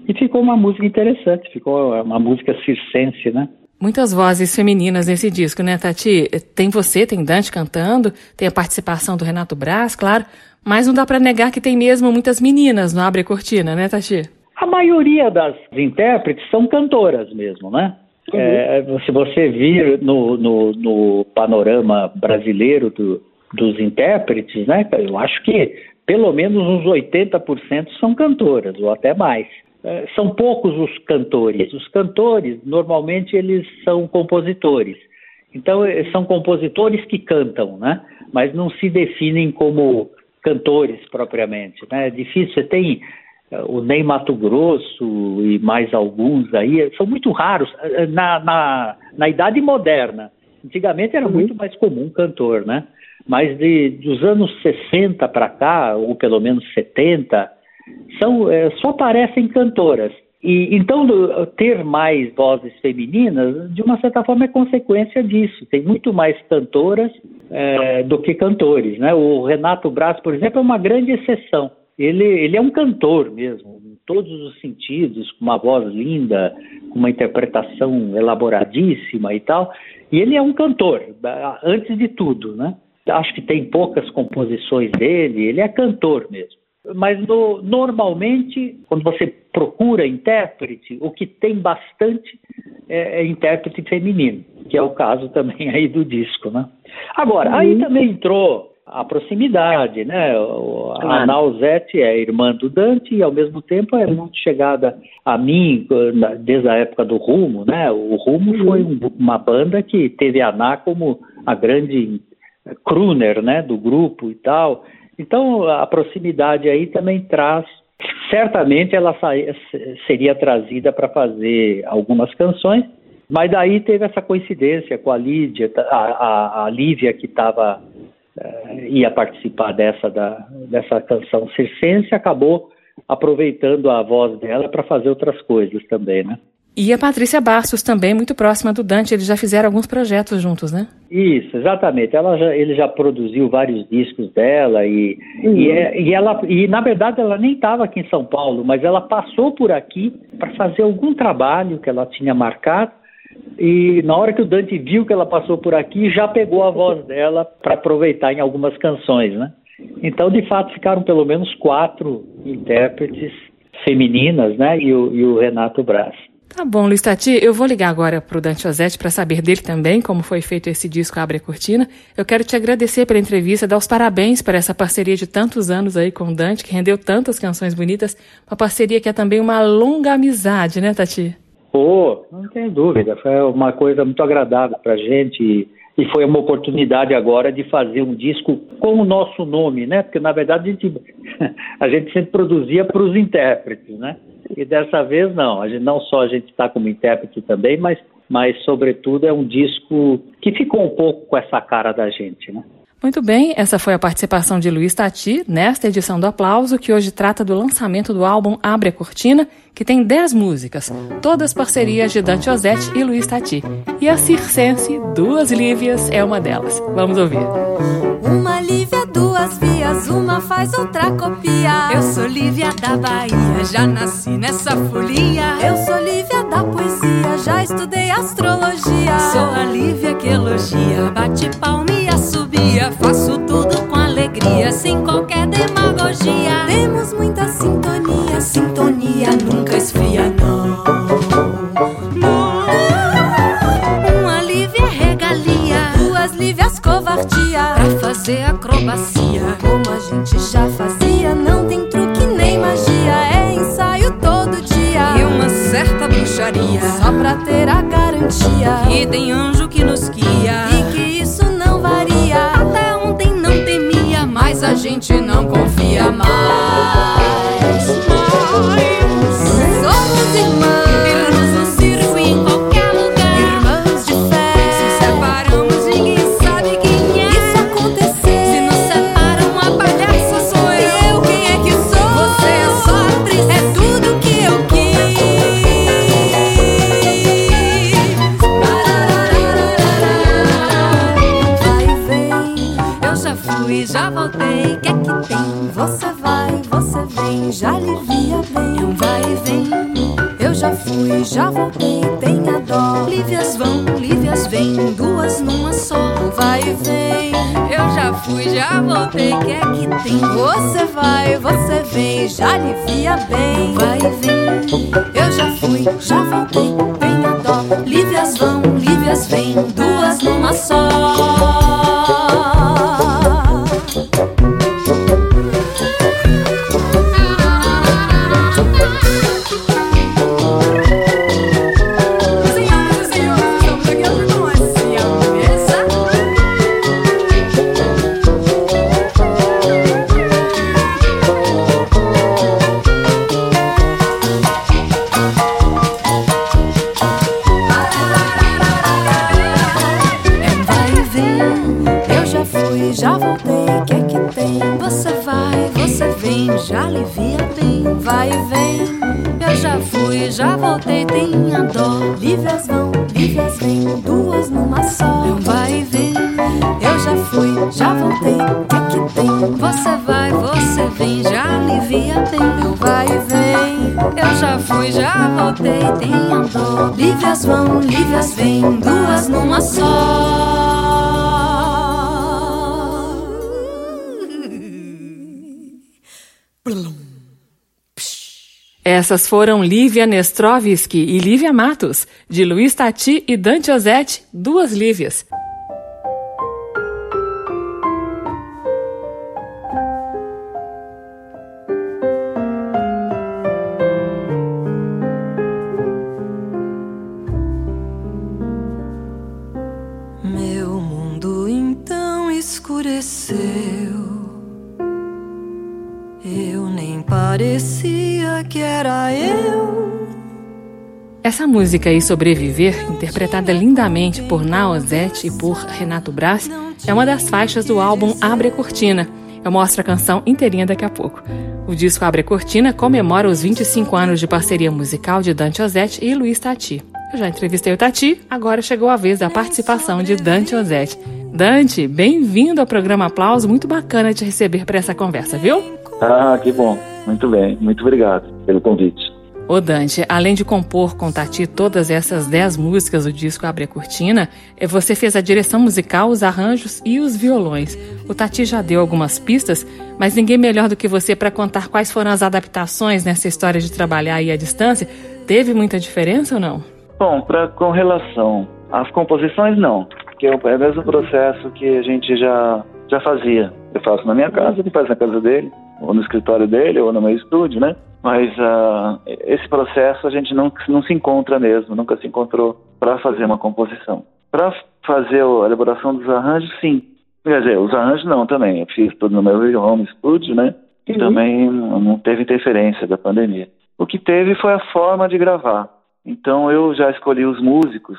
E ficou uma música interessante, ficou uma música circense, né? Muitas vozes femininas nesse disco, né, Tati? Tem você, tem Dante cantando, tem a participação do Renato Braz, claro, mas não dá para negar que tem mesmo muitas meninas no Abre Cortina, né, Tati? A maioria das intérpretes são cantoras mesmo, né? Uhum. É, se você vir no, no, no panorama brasileiro do, dos intérpretes, né? Eu acho que pelo menos uns 80% são cantoras, ou até mais. É, são poucos os cantores. Os cantores, normalmente, eles são compositores. Então, é, são compositores que cantam, né? Mas não se definem como cantores propriamente. Né? É difícil. Você tem é, o Ney Mato Grosso e mais alguns aí, são muito raros na, na, na idade moderna. Antigamente era uhum. muito mais comum cantor, né? Mas de, dos anos 60 para cá, ou pelo menos 70, são, é, só aparecem cantoras. E então ter mais vozes femininas, de uma certa forma, é consequência disso. Tem muito mais cantoras é, do que cantores, né? O Renato Braz, por exemplo, é uma grande exceção. Ele, ele é um cantor mesmo, em todos os sentidos, com uma voz linda, com uma interpretação elaboradíssima e tal. E ele é um cantor, antes de tudo, né? Acho que tem poucas composições dele, ele é cantor mesmo. Mas no, normalmente, quando você procura intérprete, o que tem bastante é, é, intérprete feminino, que é o caso também aí do disco, né? Agora, aí uhum. também entrou a proximidade, né? A Nausete é irmã do Dante e ao mesmo tempo é muito chegada a mim desde a época do Rumo, né? O Rumo uhum. foi um, uma banda que teve a Ná como a grande crooner, né? Do grupo e tal. Então a proximidade aí também traz certamente ela seria trazida para fazer algumas canções, mas daí teve essa coincidência com a Lídia, a, a, a Lívia que estava uh, ia participar dessa da, dessa canção circense, acabou aproveitando a voz dela para fazer outras coisas também, né? E a Patrícia Bastos também, muito próxima do Dante, eles já fizeram alguns projetos juntos, né? Isso, exatamente. Ela já, ele já produziu vários discos dela e, uhum. e, é, e, ela e na verdade ela nem estava aqui em São Paulo, mas ela passou por aqui para fazer algum trabalho que ela tinha marcado e na hora que o Dante viu que ela passou por aqui, já pegou a voz dela para aproveitar em algumas canções, né? Então, de fato, ficaram pelo menos quatro intérpretes femininas, né? E o, e o Renato Braz. Tá bom, Luiz Tati, eu vou ligar agora para o Dante Ozzetti para saber dele também como foi feito esse disco Abre a Cortina. Eu quero te agradecer pela entrevista, dar os parabéns por essa parceria de tantos anos aí com o Dante, que rendeu tantas canções bonitas, uma parceria que é também uma longa amizade, né, Tati? Pô, não tem dúvida, foi uma coisa muito agradável para gente e foi uma oportunidade agora de fazer um disco com o nosso nome, né? Porque na verdade a gente, *laughs* a gente sempre produzia para os intérpretes, né? E dessa vez não, a gente, não só a gente está como intérprete também, mas, mas sobretudo é um disco que ficou um pouco com essa cara da gente, né? Muito bem, essa foi a participação de Luiz Tati nesta edição do Aplauso, que hoje trata do lançamento do álbum Abre a Cortina, que tem 10 músicas, todas parcerias de Dante Ozzetti e Luiz Tati. E a Circense, Duas Lívias, é uma delas. Vamos ouvir. Uma Lívia, duas vias, uma faz, outra copia. Eu sou Lívia da Bahia, já nasci nessa folia. Eu sou Lívia da poesia, já estudei astrologia. Sou a Lívia que elogia, bate palma e assobia. Faço tudo com alegria, sem qualquer demagogia. Temos muita sintonia, sintonia nunca esfria, não. Regalia, duas Lívias covardia. Pra fazer acrobacia, como a gente já fazia, não tem truque nem magia. É ensaio todo dia e uma certa bruxaria. Só pra ter a garantia que tem anjo que nos guia e que isso não varia. Até ontem não temia, mas a gente não confia mais. mais. Somos irmãs já fui, já voltei. Tenha dó. Lívias vão, Lívias vêm. Duas numa só. Vai e vem. Eu já fui, já voltei. Quer que tem? Você vai, você vem. Já alivia bem. Vai e vem. Eu já fui, já voltei. Tenha dó. Lívias vão, Lívias vêm. Duas numa só. Vão, Lívias vêm. Duas numa só. Essas foram Lívia Nestrovski e Lívia Matos, de Luiz Tati e Dante Ozzetti, duas Lívias. Música aí, Sobreviver, interpretada lindamente por Naozete e por Renato Braz, é uma das faixas do álbum Abre a Cortina. Eu mostro a canção inteirinha daqui a pouco. O disco Abre a Cortina comemora os 25 anos de parceria musical de Dante Ozzetti e Luiz Tati. Eu já entrevistei o Tati, agora chegou a vez da participação de Dante Ozzetti. Dante, bem-vindo ao programa Aplauso, muito bacana te receber para essa conversa, viu? Ah, que bom. Muito bem, muito obrigado pelo convite. Ô Dante, além de compor com Tati todas essas dez músicas do disco Abre a Cortina, eh, você fez a direção musical, os arranjos e os violões. O Tati já deu algumas pistas, mas ninguém melhor do que você para contar quais foram as adaptações nessa história de trabalhar aí à distância. Teve muita diferença ou não? Bom, pra, com relação às composições, não. Porque é o mesmo processo que a gente já, já fazia. Eu faço na minha casa, ele faz na casa dele, ou no escritório dele, ou no meu estúdio, né? Mas uh, esse processo a gente não, não se encontra mesmo, nunca se encontrou para fazer uma composição. Para fazer a elaboração dos arranjos, sim. Quer dizer, os arranjos não também. Eu fiz tudo no meu home studio, né? E uhum. também não teve interferência da pandemia. O que teve foi a forma de gravar. Então eu já escolhi os músicos,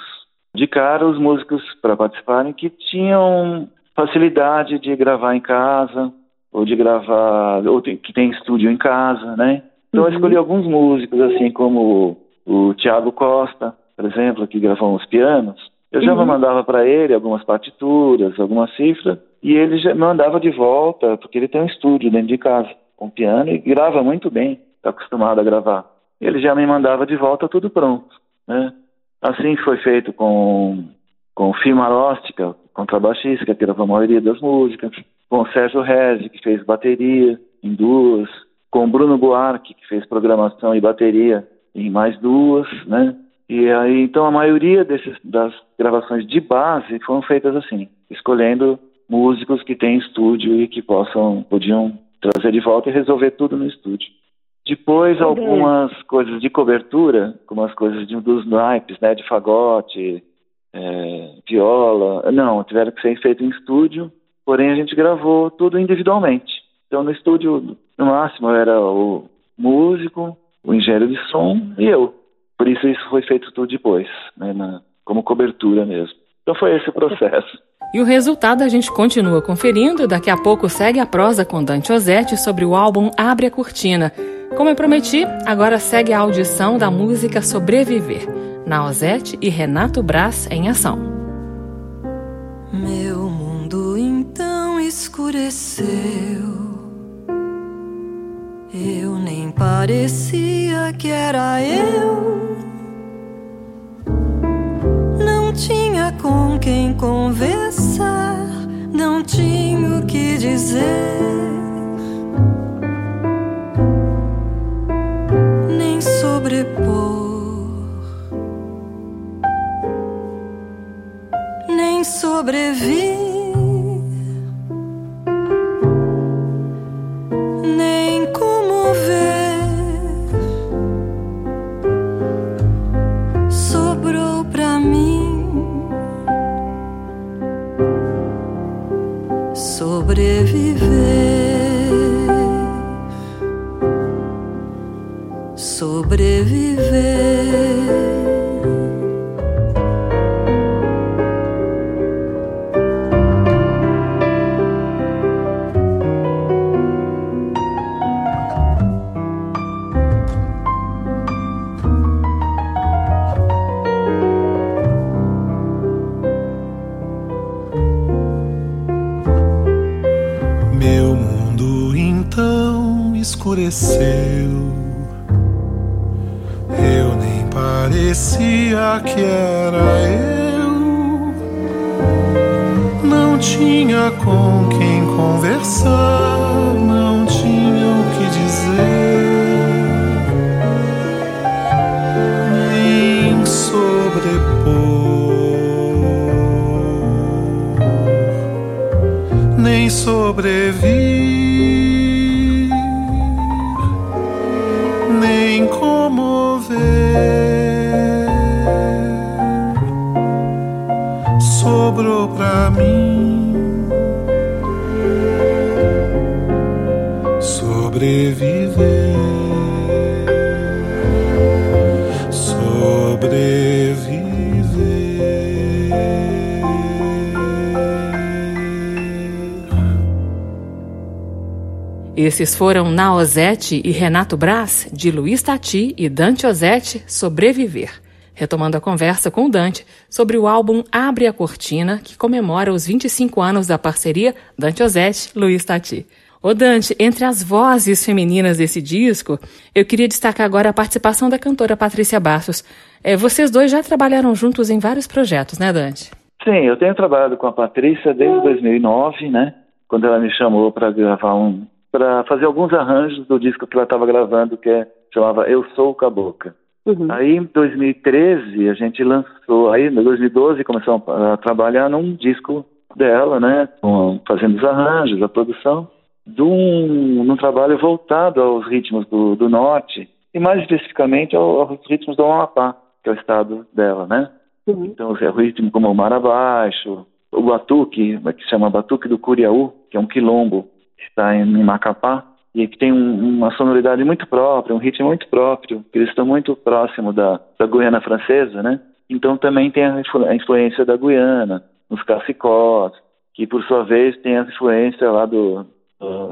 de cara os músicos para participarem que tinham facilidade de gravar em casa, ou de gravar, ou que tem estúdio em casa, né? Então uhum. eu escolhi alguns músicos, assim como o, Tiago Costa, por exemplo, que gravou os pianos. Eu já uhum. mandava para ele algumas partituras, alguma cifra, e ele já mandava de volta, porque ele tem um estúdio dentro de casa, com piano, e grava muito bem, está acostumado a gravar ele já me mandava de volta tudo pronto. Né? Assim foi feito com, com o Firma Lóstica, contrabaixista, que gravou a maioria das músicas, com o Sérgio Rezi, que fez bateria em duas, com Bruno Buarque, que fez programação e bateria em mais duas, né? E aí, então, a maioria desses, das gravações de base foram feitas assim, escolhendo músicos que têm estúdio e que possam, podiam trazer de volta e resolver tudo no estúdio. Depois algumas coisas de cobertura, como as coisas de, dos naipes, né, de fagote, é, viola, não, tiveram que ser feito em estúdio, porém a gente gravou tudo individualmente. Então no estúdio, no máximo, era o músico, o engenheiro de som e eu. Por isso isso foi feito tudo depois, né, na, como cobertura mesmo. Então foi esse o processo. E o resultado a gente continua conferindo. Daqui a pouco segue a prosa com Dante Ozzetti sobre o álbum Abre a Cortina. Como eu prometi, agora segue a audição da música Sobreviver, Naozete e Renato Braz em ação. Meu mundo então escureceu. Eu nem parecia que era eu. Não tinha com quem conversar, não tinha o que dizer. sobrepor, nem sobrevir, Esses foram Naozete e Renato Braz, de Luiz Tati e Dante Ozete, Sobreviver. Retomando a conversa com Dante sobre o álbum Abre a Cortina, que comemora os 25 anos da parceria Dante Ozete Luiz Tati. Ô Dante, entre as vozes femininas desse disco, eu queria destacar agora a participação da cantora Patrícia Bastos. É, vocês dois já trabalharam juntos em vários projetos, né, Dante? Sim, eu tenho trabalhado com a Patrícia desde 2009, né? Quando ela me chamou para gravar um, para fazer alguns arranjos do disco que ela estava gravando, que é, chamava Eu Sou o Cabocla. Uhum. Aí em 2013 a gente lançou, aí em 2012 começamos a trabalhar num disco dela, né, com, fazendo os arranjos, a produção, de um, num trabalho voltado aos ritmos do, do norte e mais especificamente aos, aos ritmos do Amapá, que é o estado dela, né? Uhum. Então é o ritmo como o Mar Abaixo, o batuque, que se chama Batuque do Curiaú, que é um quilombo está em, Macapá, e que tem um, uma sonoridade muito própria, um ritmo muito próprio, que eles estão muito próximo da, da Guiana francesa, né? Então também tem a, influ, a influência da Guiana, nos cacicós, que por sua vez tem a influência lá do,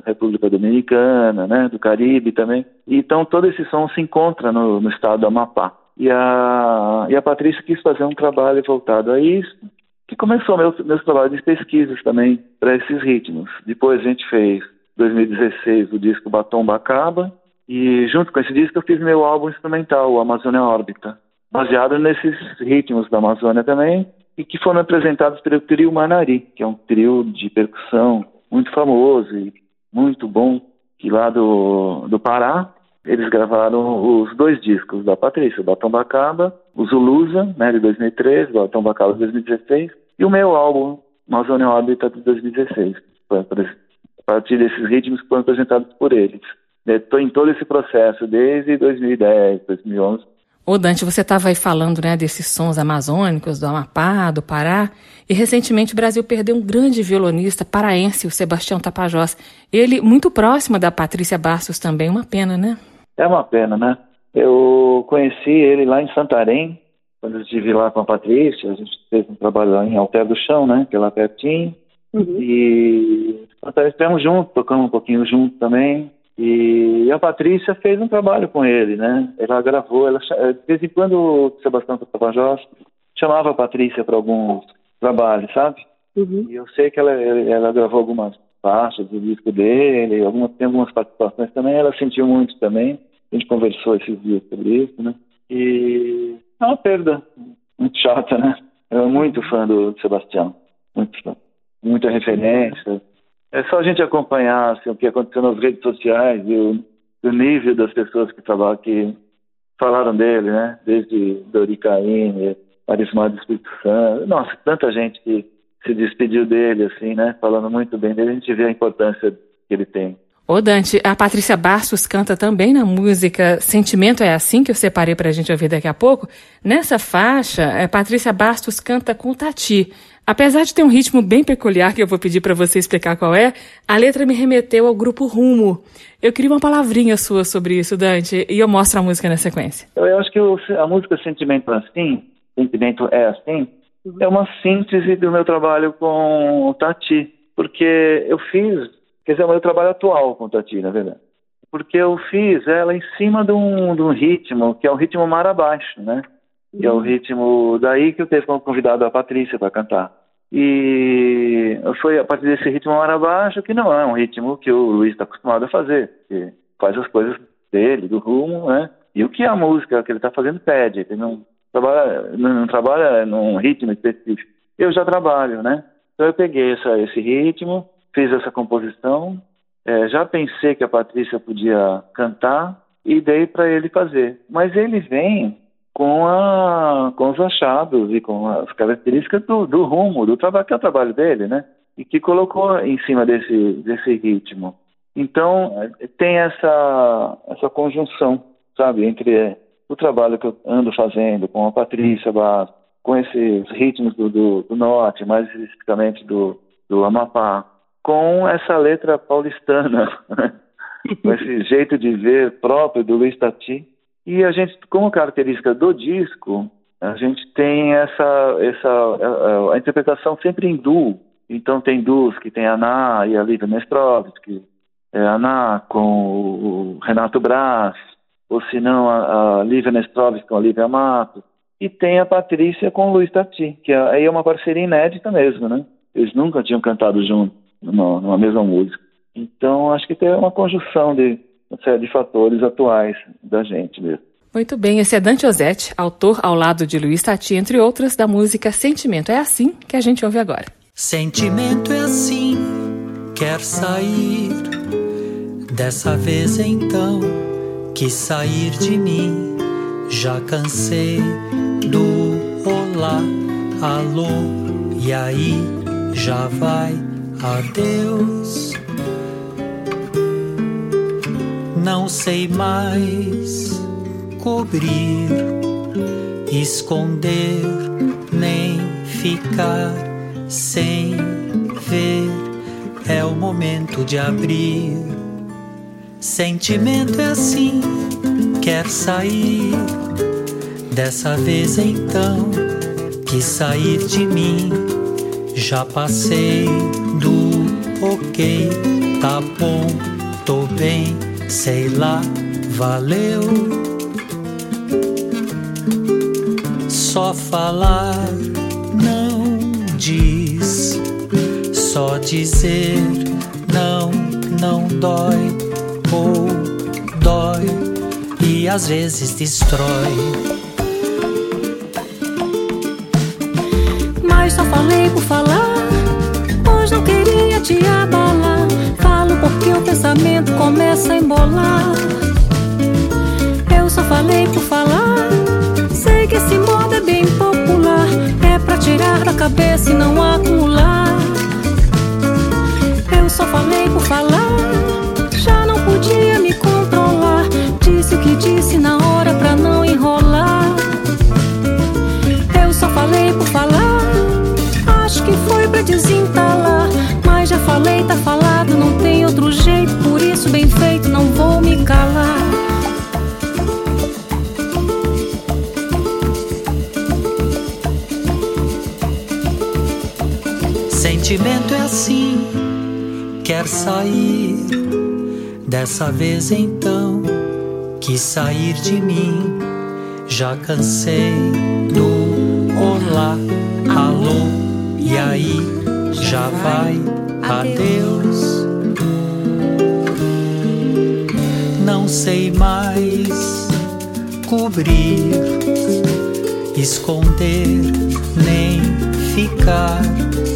República Dominicana, né? Do Caribe também. Então todo esse som se encontra no, no estado do Amapá. E a, e a Patrícia quis fazer um trabalho voltado a isso, que começou meus, meus trabalhos de pesquisas também para esses ritmos. Depois a gente fez, 2016, o disco Batom Bacaba, e junto com esse disco eu fiz meu álbum instrumental, o Amazônia Órbita, baseado nesses ritmos da Amazônia também, e que foram apresentados pelo trio Manari, que é um trio de percussão muito famoso e muito bom, que lá do, do Pará, eles gravaram os dois discos da Patrícia, o Batom Bacaba, o Zulusa, né, de 2013, o Batom Bacaba de 2016, e o meu álbum, Amazônia Órbita, de 2016. A partir desses ritmos que foram apresentados por eles. Estou em todo esse processo, desde 2010, 2011. Ô Dante, você estava aí falando né, desses sons amazônicos do Amapá, do Pará, e recentemente o Brasil perdeu um grande violonista paraense, o Sebastião Tapajós. Ele muito próximo da Patrícia Bastos também, uma pena, né? É uma pena, né? Eu conheci ele lá em Santarém, quando eu estive lá com a Patrícia, a gente fez um trabalho lá em Alter do Chão, né? Que é lá pertinho. Uhum. E estivemos juntos, tocamos um pouquinho junto também. E a Patrícia fez um trabalho com ele, né? Ela gravou, ela, de vez em quando o Sebastião Tapajós chamava a Patrícia para alguns trabalhos, sabe? Uhum. E eu sei que ela, ela gravou algumas faixas do disco dele, algumas, tem algumas participações também, ela sentiu muito também. A gente conversou esses dias sobre isso, né? E é uma perda muito chata, né? Eu sou muito fã do Sebastião, muito fã. Muita referência. É só a gente acompanhar assim, o que aconteceu nas redes sociais e o, o nível das pessoas que trabalham, que falaram dele, né? Desde Dori Caymmi, Arismar do Espírito Santo. Nossa, tanta gente que se despediu dele, assim, né? Falando muito bem dele, a gente vê a importância que ele tem. Ô Dante, a Patrícia Bastos canta também na música Sentimento é Assim, que eu separei pra gente ouvir daqui a pouco. Nessa faixa, a Patrícia Bastos canta com Tati. Apesar de ter um ritmo bem peculiar, que eu vou pedir para você explicar qual é, a letra me remeteu ao grupo Rumo. Eu queria uma palavrinha sua sobre isso, Dante, e eu mostro a música na sequência. Eu acho que a música Sentimento é Assim, Sentimento é Assim, é uma síntese do meu trabalho com o Tati, porque eu fiz Dizer, é o meu trabalho atual com Tati, na verdade. Porque eu fiz ela em cima de um, de um ritmo, que é o ritmo mar abaixo, né? Que é o uhum. ritmo daí que eu teve como convidado a Patrícia para cantar. E foi a partir desse ritmo mar abaixo, que não é um ritmo que o Luiz está acostumado a fazer, que faz as coisas dele, do rumo, né? E o que a música que ele está fazendo pede, ele não trabalha, não trabalha num ritmo específico. Eu já trabalho, né? Então eu peguei essa, esse ritmo, fiz essa composição, é, já pensei que a Patrícia podia cantar e dei para ele fazer. Mas ele vem com, a, com os achados e com as características do, do rumo, do trabalho, que é o trabalho dele, né? E que colocou em cima desse, desse ritmo. Então, tem essa, essa conjunção, sabe, entre o trabalho que eu ando fazendo com a Patrícia com esses ritmos do, do, do norte, mais especificamente do, do Amapá, com essa letra paulistana, *laughs* com esse jeito de ver próprio do Luiz Tati. E a gente, como característica do disco, a gente tem essa, essa a, a interpretação sempre em duo. Então tem duos que tem a Ana e a Lívia Nestrovski, é, a Ana com o Renato Braz, ou se não a, a Lívia Nestrovski com a Lívia Mato, e tem a Patrícia com o Luiz Tati, que aí é uma parceria inédita mesmo, né? Eles nunca tinham cantado junto numa, numa mesma música. Então acho que tem uma conjunção de uma série de fatores atuais da gente mesmo. Muito bem, esse é Dante Ozzetti, autor ao lado de Luiz Tati, entre outras, da música Sentimento. É assim que a gente ouve agora. Sentimento é assim, quer sair. Dessa vez então, quis sair de mim. Já cansei do olá, alô, e aí já vai, adeus. Não sei mais cobrir, esconder, nem ficar sem ver. É o momento de abrir. Sentimento é assim, quer sair. Dessa vez então, quis sair de mim. Já passei do ok, tá bom, tô bem, sei lá, valeu. só falar não diz, só dizer não, não dói ou dói e às vezes destrói. Mas só falei por falar, pois não queria te abalar. Falo porque o pensamento começa a embolar. Eu só falei por falar, sei que esse modo é bem popular. É pra tirar da cabeça e não acumular. Eu só falei por falar, já não podia sair. Dessa vez então, quis sair de mim. Já cansei do olá, alô, e aí já vai, adeus. Não sei mais cobrir, esconder, nem ficar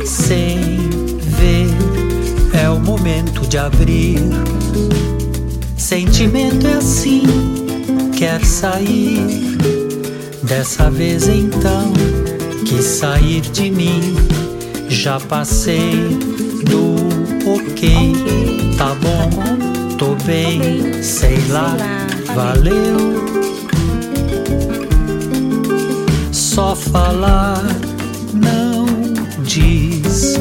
sem momento de abrir. Sentimento é assim, quer sair. Dessa vez então, quis sair de mim. Já passei do ok, tá bom, tô bem, sei lá, valeu. Só falar não diz,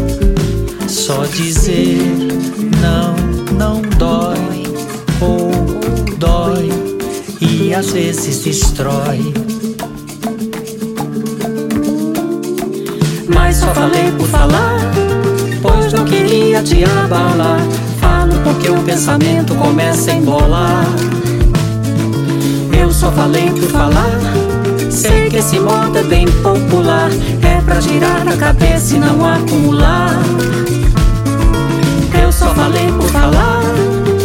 só dizer não, não dói ou dói e às vezes destrói. Mas só falei por falar, pois não queria te abalar. Falo porque o pensamento começa a embolar. Eu só falei por falar. Sei que esse modo é bem popular. É pra girar a cabeça e não acumular. Só falei por falar.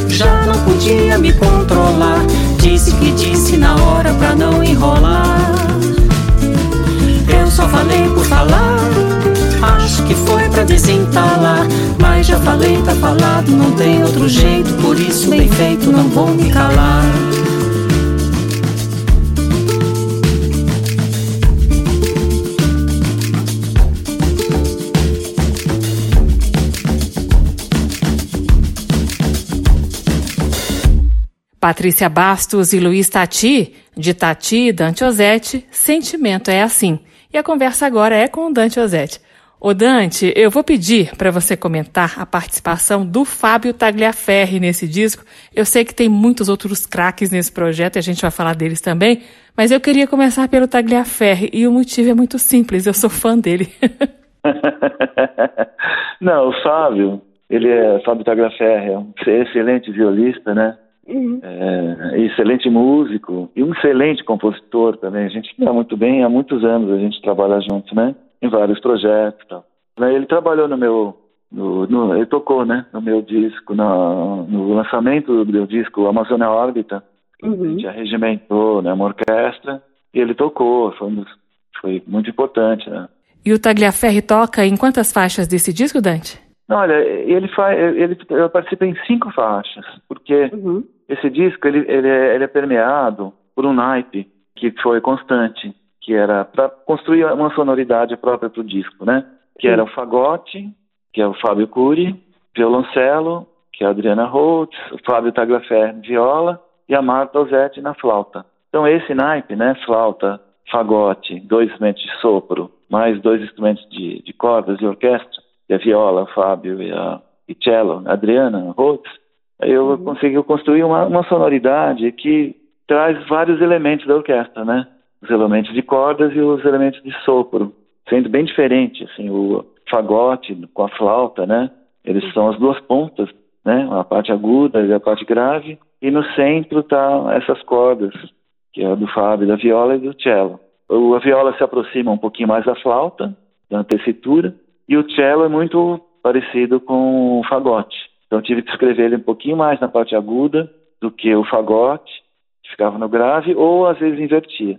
Já não podia me controlar. Disse que disse na hora pra não enrolar. Eu só falei por falar. Acho que foi pra desentalar. Mas já falei, tá falado, não tem outro jeito. Por isso, bem feito, não vou me calar. Patrícia Bastos e Luiz Tati, de Tati e Dante Ozzetti, Sentimento é assim. E a conversa agora é com o Dante Ozzetti. Ô Dante, eu vou pedir para você comentar a participação do Fábio Tagliaferri nesse disco. Eu sei que tem muitos outros craques nesse projeto e a gente vai falar deles também, mas eu queria começar pelo Tagliaferri e o motivo é muito simples, eu sou fã dele. *laughs* Não, o Fábio, ele é Fábio Tagliaferri, é um excelente violista, né? Uhum. É, excelente músico e um excelente compositor também. A gente está muito bem há muitos anos, a gente trabalha junto, né? Em vários projetos e tal. Ele trabalhou no meu. No, no, ele tocou, né? No meu disco, no, no lançamento do meu disco Amazônia Órbita. Uhum. A gente arregimentou né, uma orquestra e ele tocou. Foi, foi muito importante, né? E o Tagliaferri toca em quantas faixas desse disco, Dante? Olha, ele faz, ele, ele participa em cinco faixas, porque uhum. Esse disco ele, ele, é, ele é permeado por um naipe que foi constante, que era para construir uma sonoridade própria para o disco, né? Que era o fagote, que é o Fábio Cury, violoncelo, que é a Adriana Holtz, o Fábio Tagliaferri, viola e a Marta Ozetti na flauta. Então esse naipe, né, flauta, fagote, dois instrumentos de sopro, mais dois instrumentos de, de cordas e orquestra, e a viola, o Fábio e a e cello, a Adriana Rhodes, eu uhum. consegui construir uma, uma sonoridade que traz vários elementos da orquestra, né? Os elementos de cordas e os elementos de sopro, sendo bem diferente, assim, o fagote com a flauta, né? Eles uhum. são as duas pontas, né? A parte aguda e a parte grave, e no centro tá essas cordas, que é a do Fábio, da viola e do cello. O, a viola se aproxima um pouquinho mais da flauta, da tessitura, e o cello é muito parecido com o fagote. Então tive que escrever ele um pouquinho mais na parte aguda do que o fagote, que ficava no grave, ou às vezes invertia.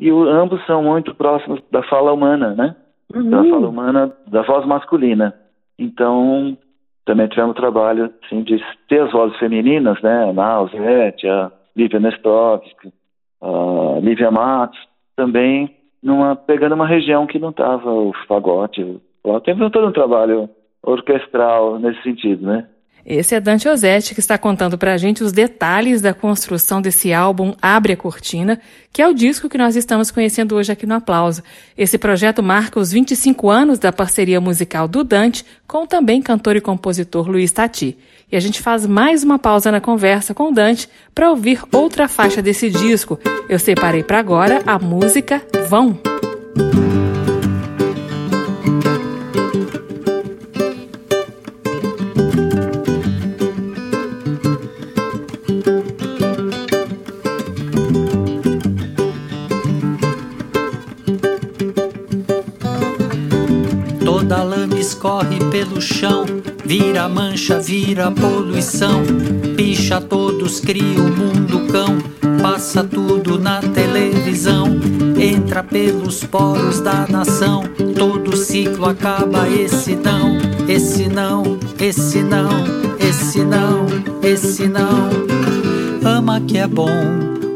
E o, ambos são muito próximos da fala humana, né? Uhum. Da fala humana, da voz masculina. Então, também tivemos o trabalho assim, de ter as vozes femininas, né? A Nausete, a Lívia Nestovski, a Lívia Matos, também numa, pegando uma região que não estava o fagote, teve todo um trabalho orquestral nesse sentido, né? Esse é Dante Ozzetti que está contando para a gente os detalhes da construção desse álbum Abre a Cortina, que é o disco que nós estamos conhecendo hoje aqui no Aplauso. Esse projeto marca os 25 anos da parceria musical do Dante com o também cantor e compositor Luiz Tati. E a gente faz mais uma pausa na conversa com o Dante para ouvir outra faixa desse disco. Eu separei para agora a música Vão. Escorre pelo chão, vira mancha, vira poluição, picha todos, cria o mundo cão, passa tudo na televisão, entra pelos poros da nação, todo ciclo acaba esse não, esse não, esse não, esse não, esse não. Ama que é bom,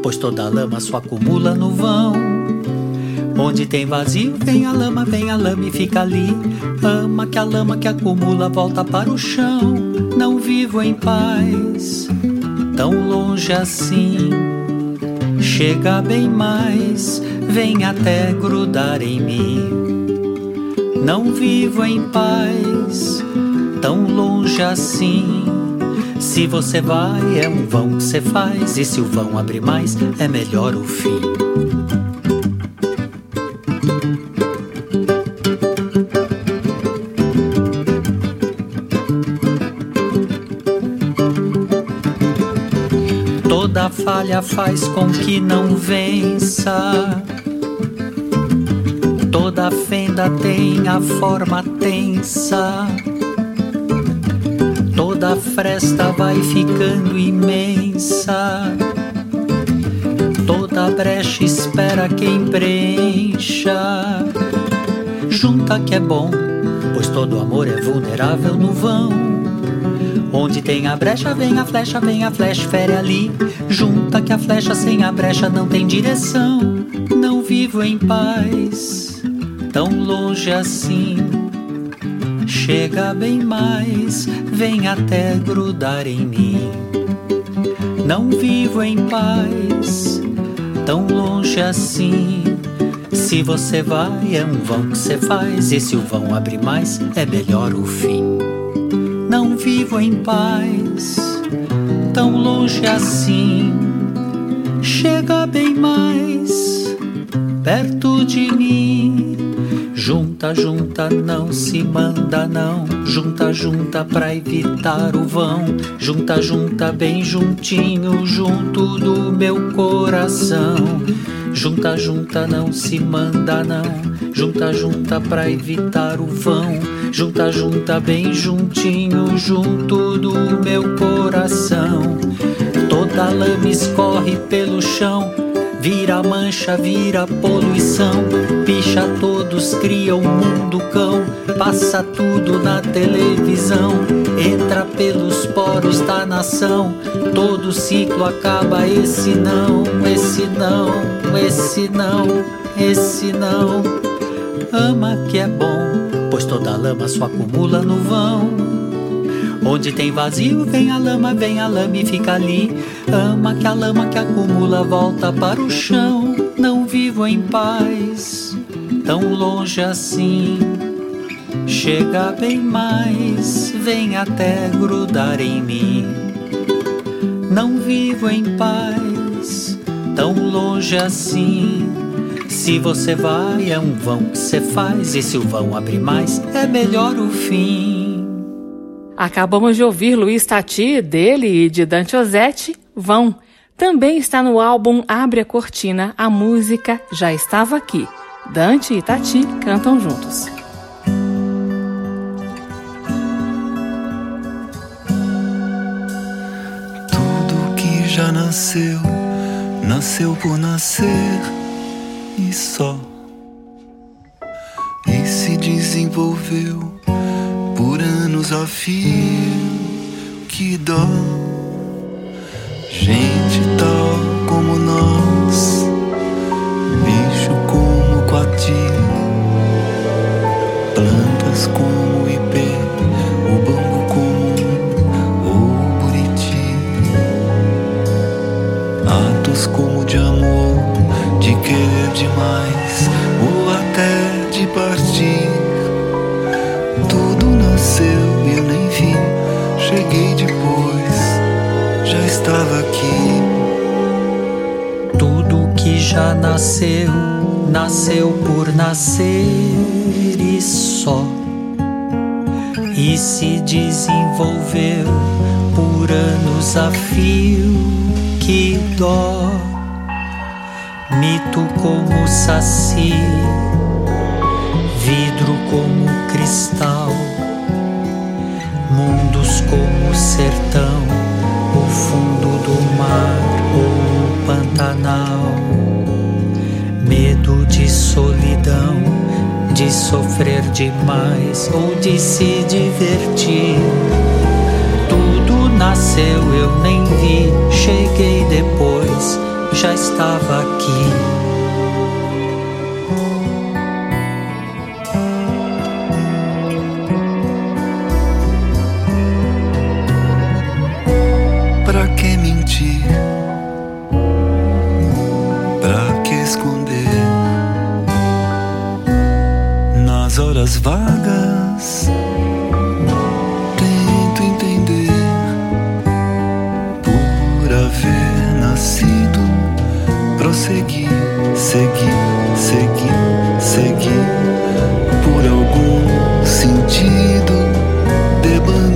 pois toda lama só acumula no vão. Onde tem vazio, vem a lama, vem a lama e fica ali. Ama que a lama que acumula volta para o chão. Não vivo em paz, tão longe assim. Chega bem mais, vem até grudar em mim. Não vivo em paz, tão longe assim. Se você vai, é um vão que você faz. E se o vão abrir mais, é melhor o fim. Falha faz com que não vença. Toda fenda tem a forma tensa. Toda fresta vai ficando imensa. Toda brecha espera quem preencha. Junta que é bom, pois todo amor é vulnerável no vão. Onde tem a brecha, vem a flecha, vem a flecha, fere ali. Junta que a flecha sem a brecha não tem direção. Não vivo em paz, tão longe assim. Chega bem mais, vem até grudar em mim. Não vivo em paz, tão longe assim Se você vai, é um vão que você faz. E se o vão abre mais, é melhor o fim. Não vivo em paz, tão longe assim. Chega bem mais perto de mim. Junta, junta, não se manda não. Junta, junta pra evitar o vão. Junta, junta bem juntinho, junto do meu coração. Junta, junta, não se manda não. Junta, junta pra evitar o vão. Junta, junta bem juntinho, junto do meu coração. Toda lama escorre pelo chão. Vira mancha, vira poluição. Picha todos, cria um mundo cão. Passa tudo na televisão. Entra pelos poros da nação. Todo ciclo acaba. Esse não, esse não, esse não, esse não. Ama que é bom, pois toda lama só acumula no vão. Onde tem vazio, vem a lama, vem a lama e fica ali. Ama que a lama que acumula volta para o chão. Não vivo em paz, tão longe assim. Chega bem mais, vem até grudar em mim. Não vivo em paz, tão longe assim. Se você vai, é um vão que você faz. E se o vão abrir mais, é melhor o fim. Acabamos de ouvir Luiz Tati, dele e de Dante Ozzetti, Vão. Também está no álbum Abre a Cortina, a música Já Estava Aqui. Dante e Tati cantam juntos. Tudo que já nasceu, nasceu por nascer e só. E se desenvolveu por anos a fio. Que dó, gente tal como nós, bicho como coati, plantas como querer demais ou até de partir. Tudo nasceu e eu nem vi, cheguei depois, já estava aqui. Tudo que já nasceu, nasceu por nascer e só. E se desenvolveu por anos a fio, que dó. Mito como saci, vidro como cristal, mundos como sertão, o fundo do mar ou o Pantanal. Medo de solidão, de sofrer demais ou de se divertir. Tudo nasceu, eu nem vi, cheguei depois, já estava aqui. Prosseguir, seguir, seguir, seguir. Por algum sentido, andei,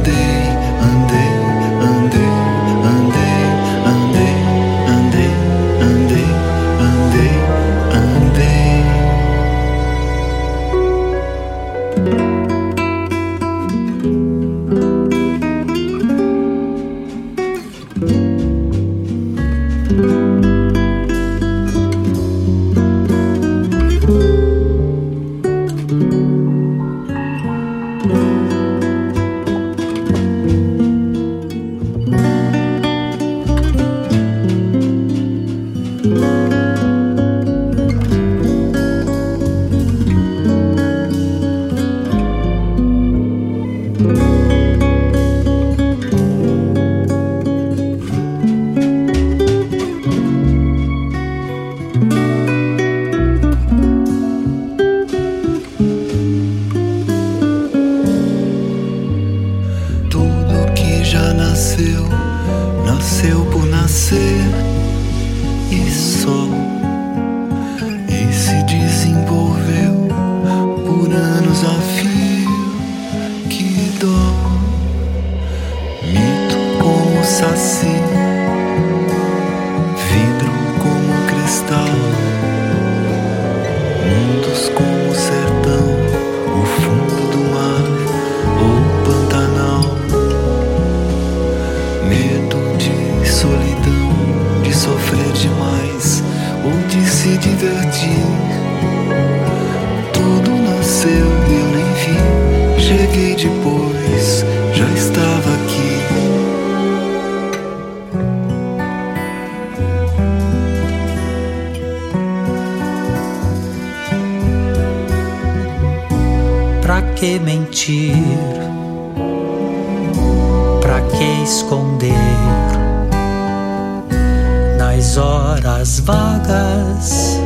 horas vagas,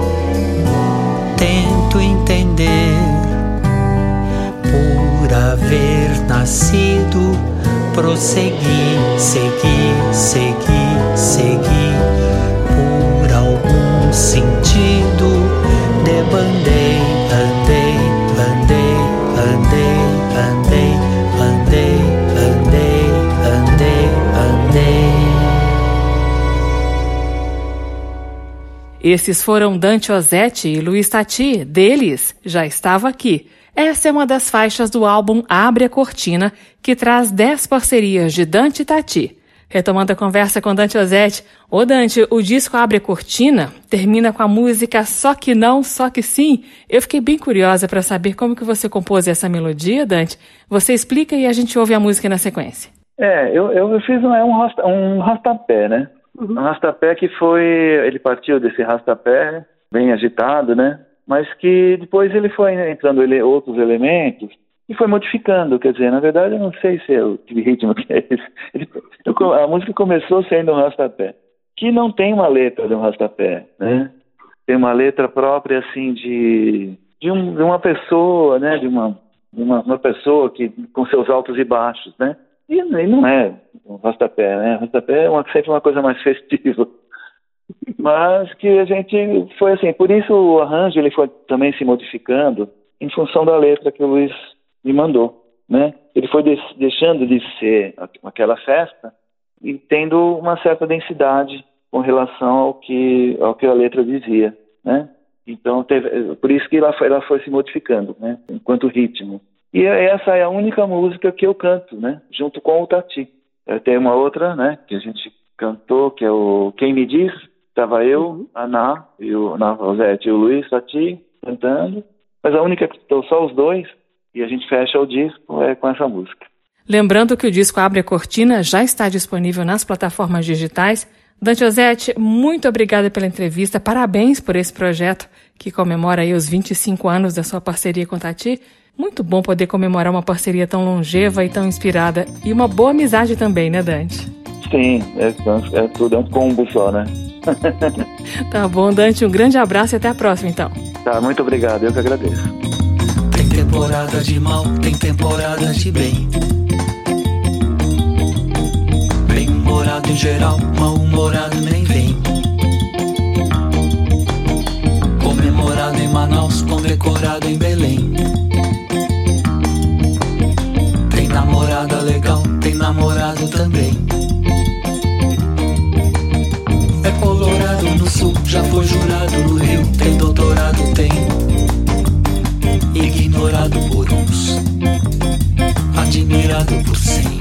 tento entender. Por haver nascido, prossegui, segui, segui, segui. Por algum sentido, debandei, andei, Esses foram Dante Ozzetti e Luiz Tati. Deles, já estava aqui. Essa é uma das faixas do álbum Abre a Cortina, que traz 10 parcerias de Dante e Tati. Retomando a conversa com Dante Ozzetti. Ô Dante, o disco Abre a Cortina termina com a música Só Que Não, Só Que Sim. Eu fiquei bem curiosa para saber como que você compôs essa melodia, Dante. Você explica e a gente ouve a música na sequência. É, eu, eu fiz um, é um, um rastapé, né? Um rastapé que foi. Ele partiu desse rastapé, bem agitado, né? Mas que depois ele foi entrando ele, outros elementos e foi modificando. Quer dizer, na verdade, eu não sei se é o que ritmo que é esse. Ele, eu- a música começou sendo um rastapé, que não tem uma letra de um rastapé, né? Tem uma letra própria, assim, de, de, um, de uma pessoa, né? De uma, uma, uma pessoa que com seus altos e baixos, né? E, e não é um rastapé, né? Rastapé é uma, sempre uma coisa mais *laughs* festiva. Mas que a gente foi assim, por isso o arranjo ele foi também se modificando em função da letra que o Luiz me mandou, né? Ele foi des- deixando de ser aquela festa e tendo uma certa densidade com relação ao que ao que a letra dizia, né? Então teve, por isso que ela foi, ela foi se modificando, né? Enquanto ritmo. E essa é a única música que eu canto, né? Junto com o Tati. Eh, Tem uma outra, né? Que a gente cantou, que é o Quem Me Diz. Estava eu, a Ná, e o Ná Rosete e o Luiz Tati cantando. Mas a única que estou só os dois e a gente fecha o disco é com essa música. Lembrando que o disco Abre a Cortina já está disponível nas plataformas digitais. Dante Ozzetti, muito obrigada pela entrevista. Parabéns por esse projeto que comemora aí os 25 anos da sua parceria com Tati. Muito bom poder comemorar uma parceria tão longeva e tão inspirada. E uma boa amizade também, né, Dante? Sim, é, é tudo, é um combo só, né? *laughs* Tá bom, Dante. Um grande abraço e até a próxima, então. Tá, muito obrigado, eu que agradeço. Tem temporada de mal, tem temporada de bem. Bem-humorado em geral, mal-humorado nem vem. Comemorado em Manaus, condecorado em Belém. Legal, tem namorado também. É colorado no sul, já foi jurado no Rio, tem doutorado, tem ignorado por uns, admirado por cem.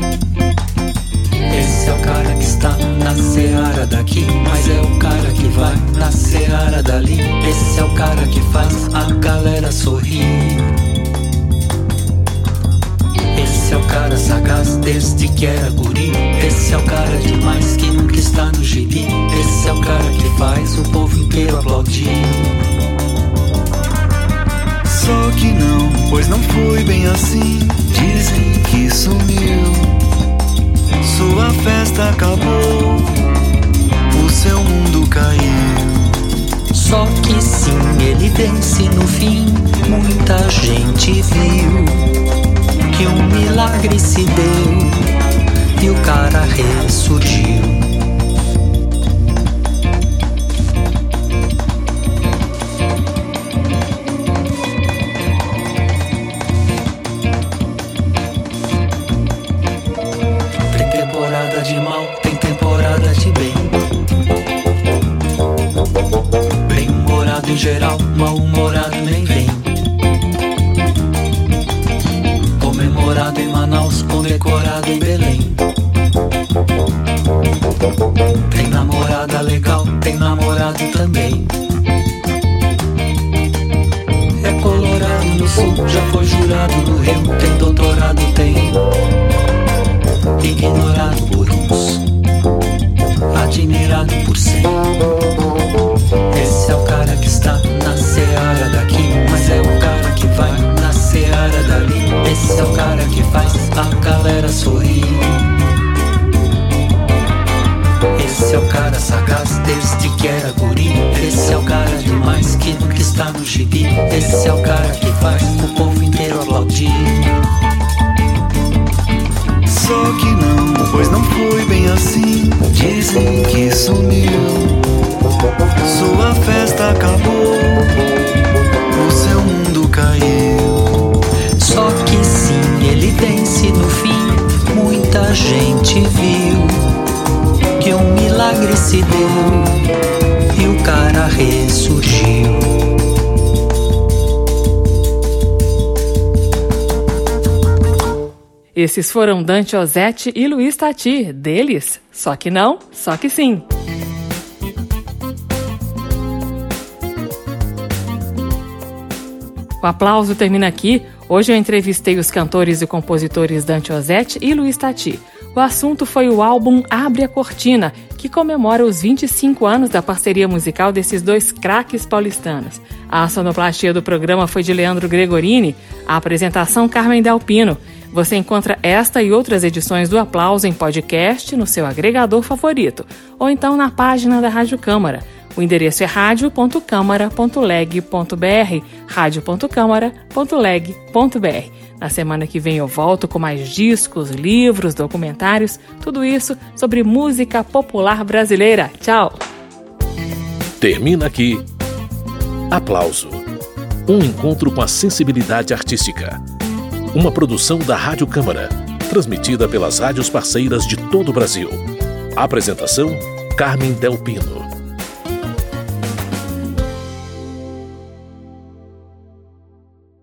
Esse é o cara que está na seara daqui, mas é o cara que vai na seara dali. Esse é o cara que faz a galera sorrir. Esse é o cara sagaz desde que era guri. Esse é o cara demais que nunca está no gibi. Esse é o cara que faz o povo inteiro aplaudir. Só que não, pois não foi bem assim. Dizem que sumiu. Sua festa acabou. O seu mundo caiu. Só que sim, ele vence no fim. Muita gente viu que um milagre se deu e o cara ressurgiu. Tem temporada de mal, tem temporada de bem. Bem-humorado em geral, mal-humorado. Em Belém. Tem namorada legal, tem namorado também. É colorado no sul, já foi jurado no Rio, que era guri. Esse é o cara demais que nunca está no gibi. Esse é o cara que faz o povo inteiro aplaudir. Só que não, pois não foi bem assim. Dizem que sumiu. Sua festa acabou. O seu mundo caiu. Só que sim, ele vence no fim. Muita gente viu milagre se deu e o cara ressurgiu. Esses foram Dante Ozzetti e Luiz Tati, deles, só que não, só que sim. O aplauso termina aqui. Hoje eu entrevistei os cantores e compositores Dante Ozzetti e Luiz Tati. O assunto foi o álbum Abre a Cortina, que comemora os 25 anos da parceria musical desses dois craques paulistanos. A sonoplastia do programa foi de Leandro Gregorini, a apresentação Carmen Dalpino. Você encontra esta e outras edições do Aplauso em podcast no seu agregador favorito, ou então na página da Rádio Câmara. O endereço é radio.câmara.leg.br, radio.câmara.leg.br. Na semana que vem eu volto com mais discos, livros, documentários, tudo isso sobre música popular brasileira. Tchau! Termina aqui. Aplauso. Um encontro com a sensibilidade artística. Uma produção da Rádio Câmara, transmitida pelas rádios parceiras de todo o Brasil. Apresentação: Carmen Del Pino.